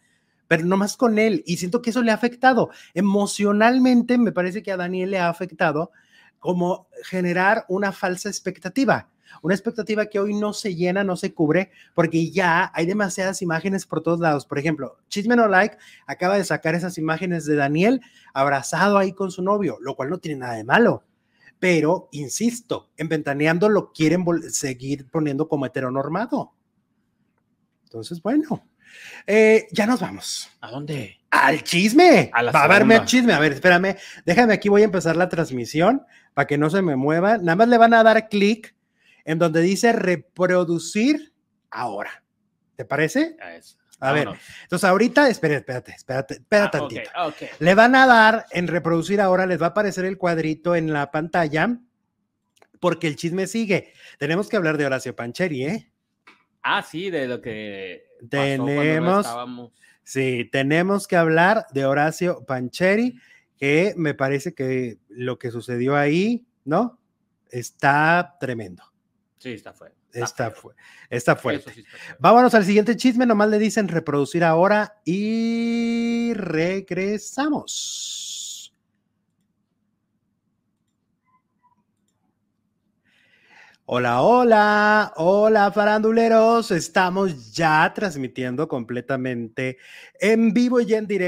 pero no más con él. Y siento que eso le ha afectado. Emocionalmente me parece que a Daniel le ha afectado como generar una falsa expectativa una expectativa que hoy no se llena, no se cubre, porque ya hay demasiadas imágenes por todos lados. Por ejemplo, Chisme No Like acaba de sacar esas imágenes de Daniel abrazado ahí con su novio, lo cual no tiene nada de malo. Pero, insisto, en Ventaneando lo quieren seguir poniendo como heteronormado. Entonces, bueno, eh, ya nos vamos. ¿A dónde? Al chisme. A Va a verme el chisme. A ver, espérame. Déjame aquí, voy a empezar la transmisión para que no se me mueva. Nada más le van a dar clic en donde dice reproducir ahora. ¿Te parece? A ver, entonces ahorita, espérate, espérate, espérate, espérate ah, Le van a dar en reproducir ahora, les va a aparecer el cuadrito en la pantalla, porque el chisme sigue. Tenemos que hablar de Horacio Pancheri, ¿eh? Ah, sí, de lo que tenemos. sí, tenemos que hablar de Horacio Pancheri, que me parece que lo que sucedió ahí, ¿no? Está tremendo. Sí, está fuerte. Está, fuerte. Está fuerte. Vámonos al siguiente chisme. Nomás le dicen reproducir ahora y regresamos. Hola, hola, hola faranduleros. Estamos ya transmitiendo completamente en vivo y en directo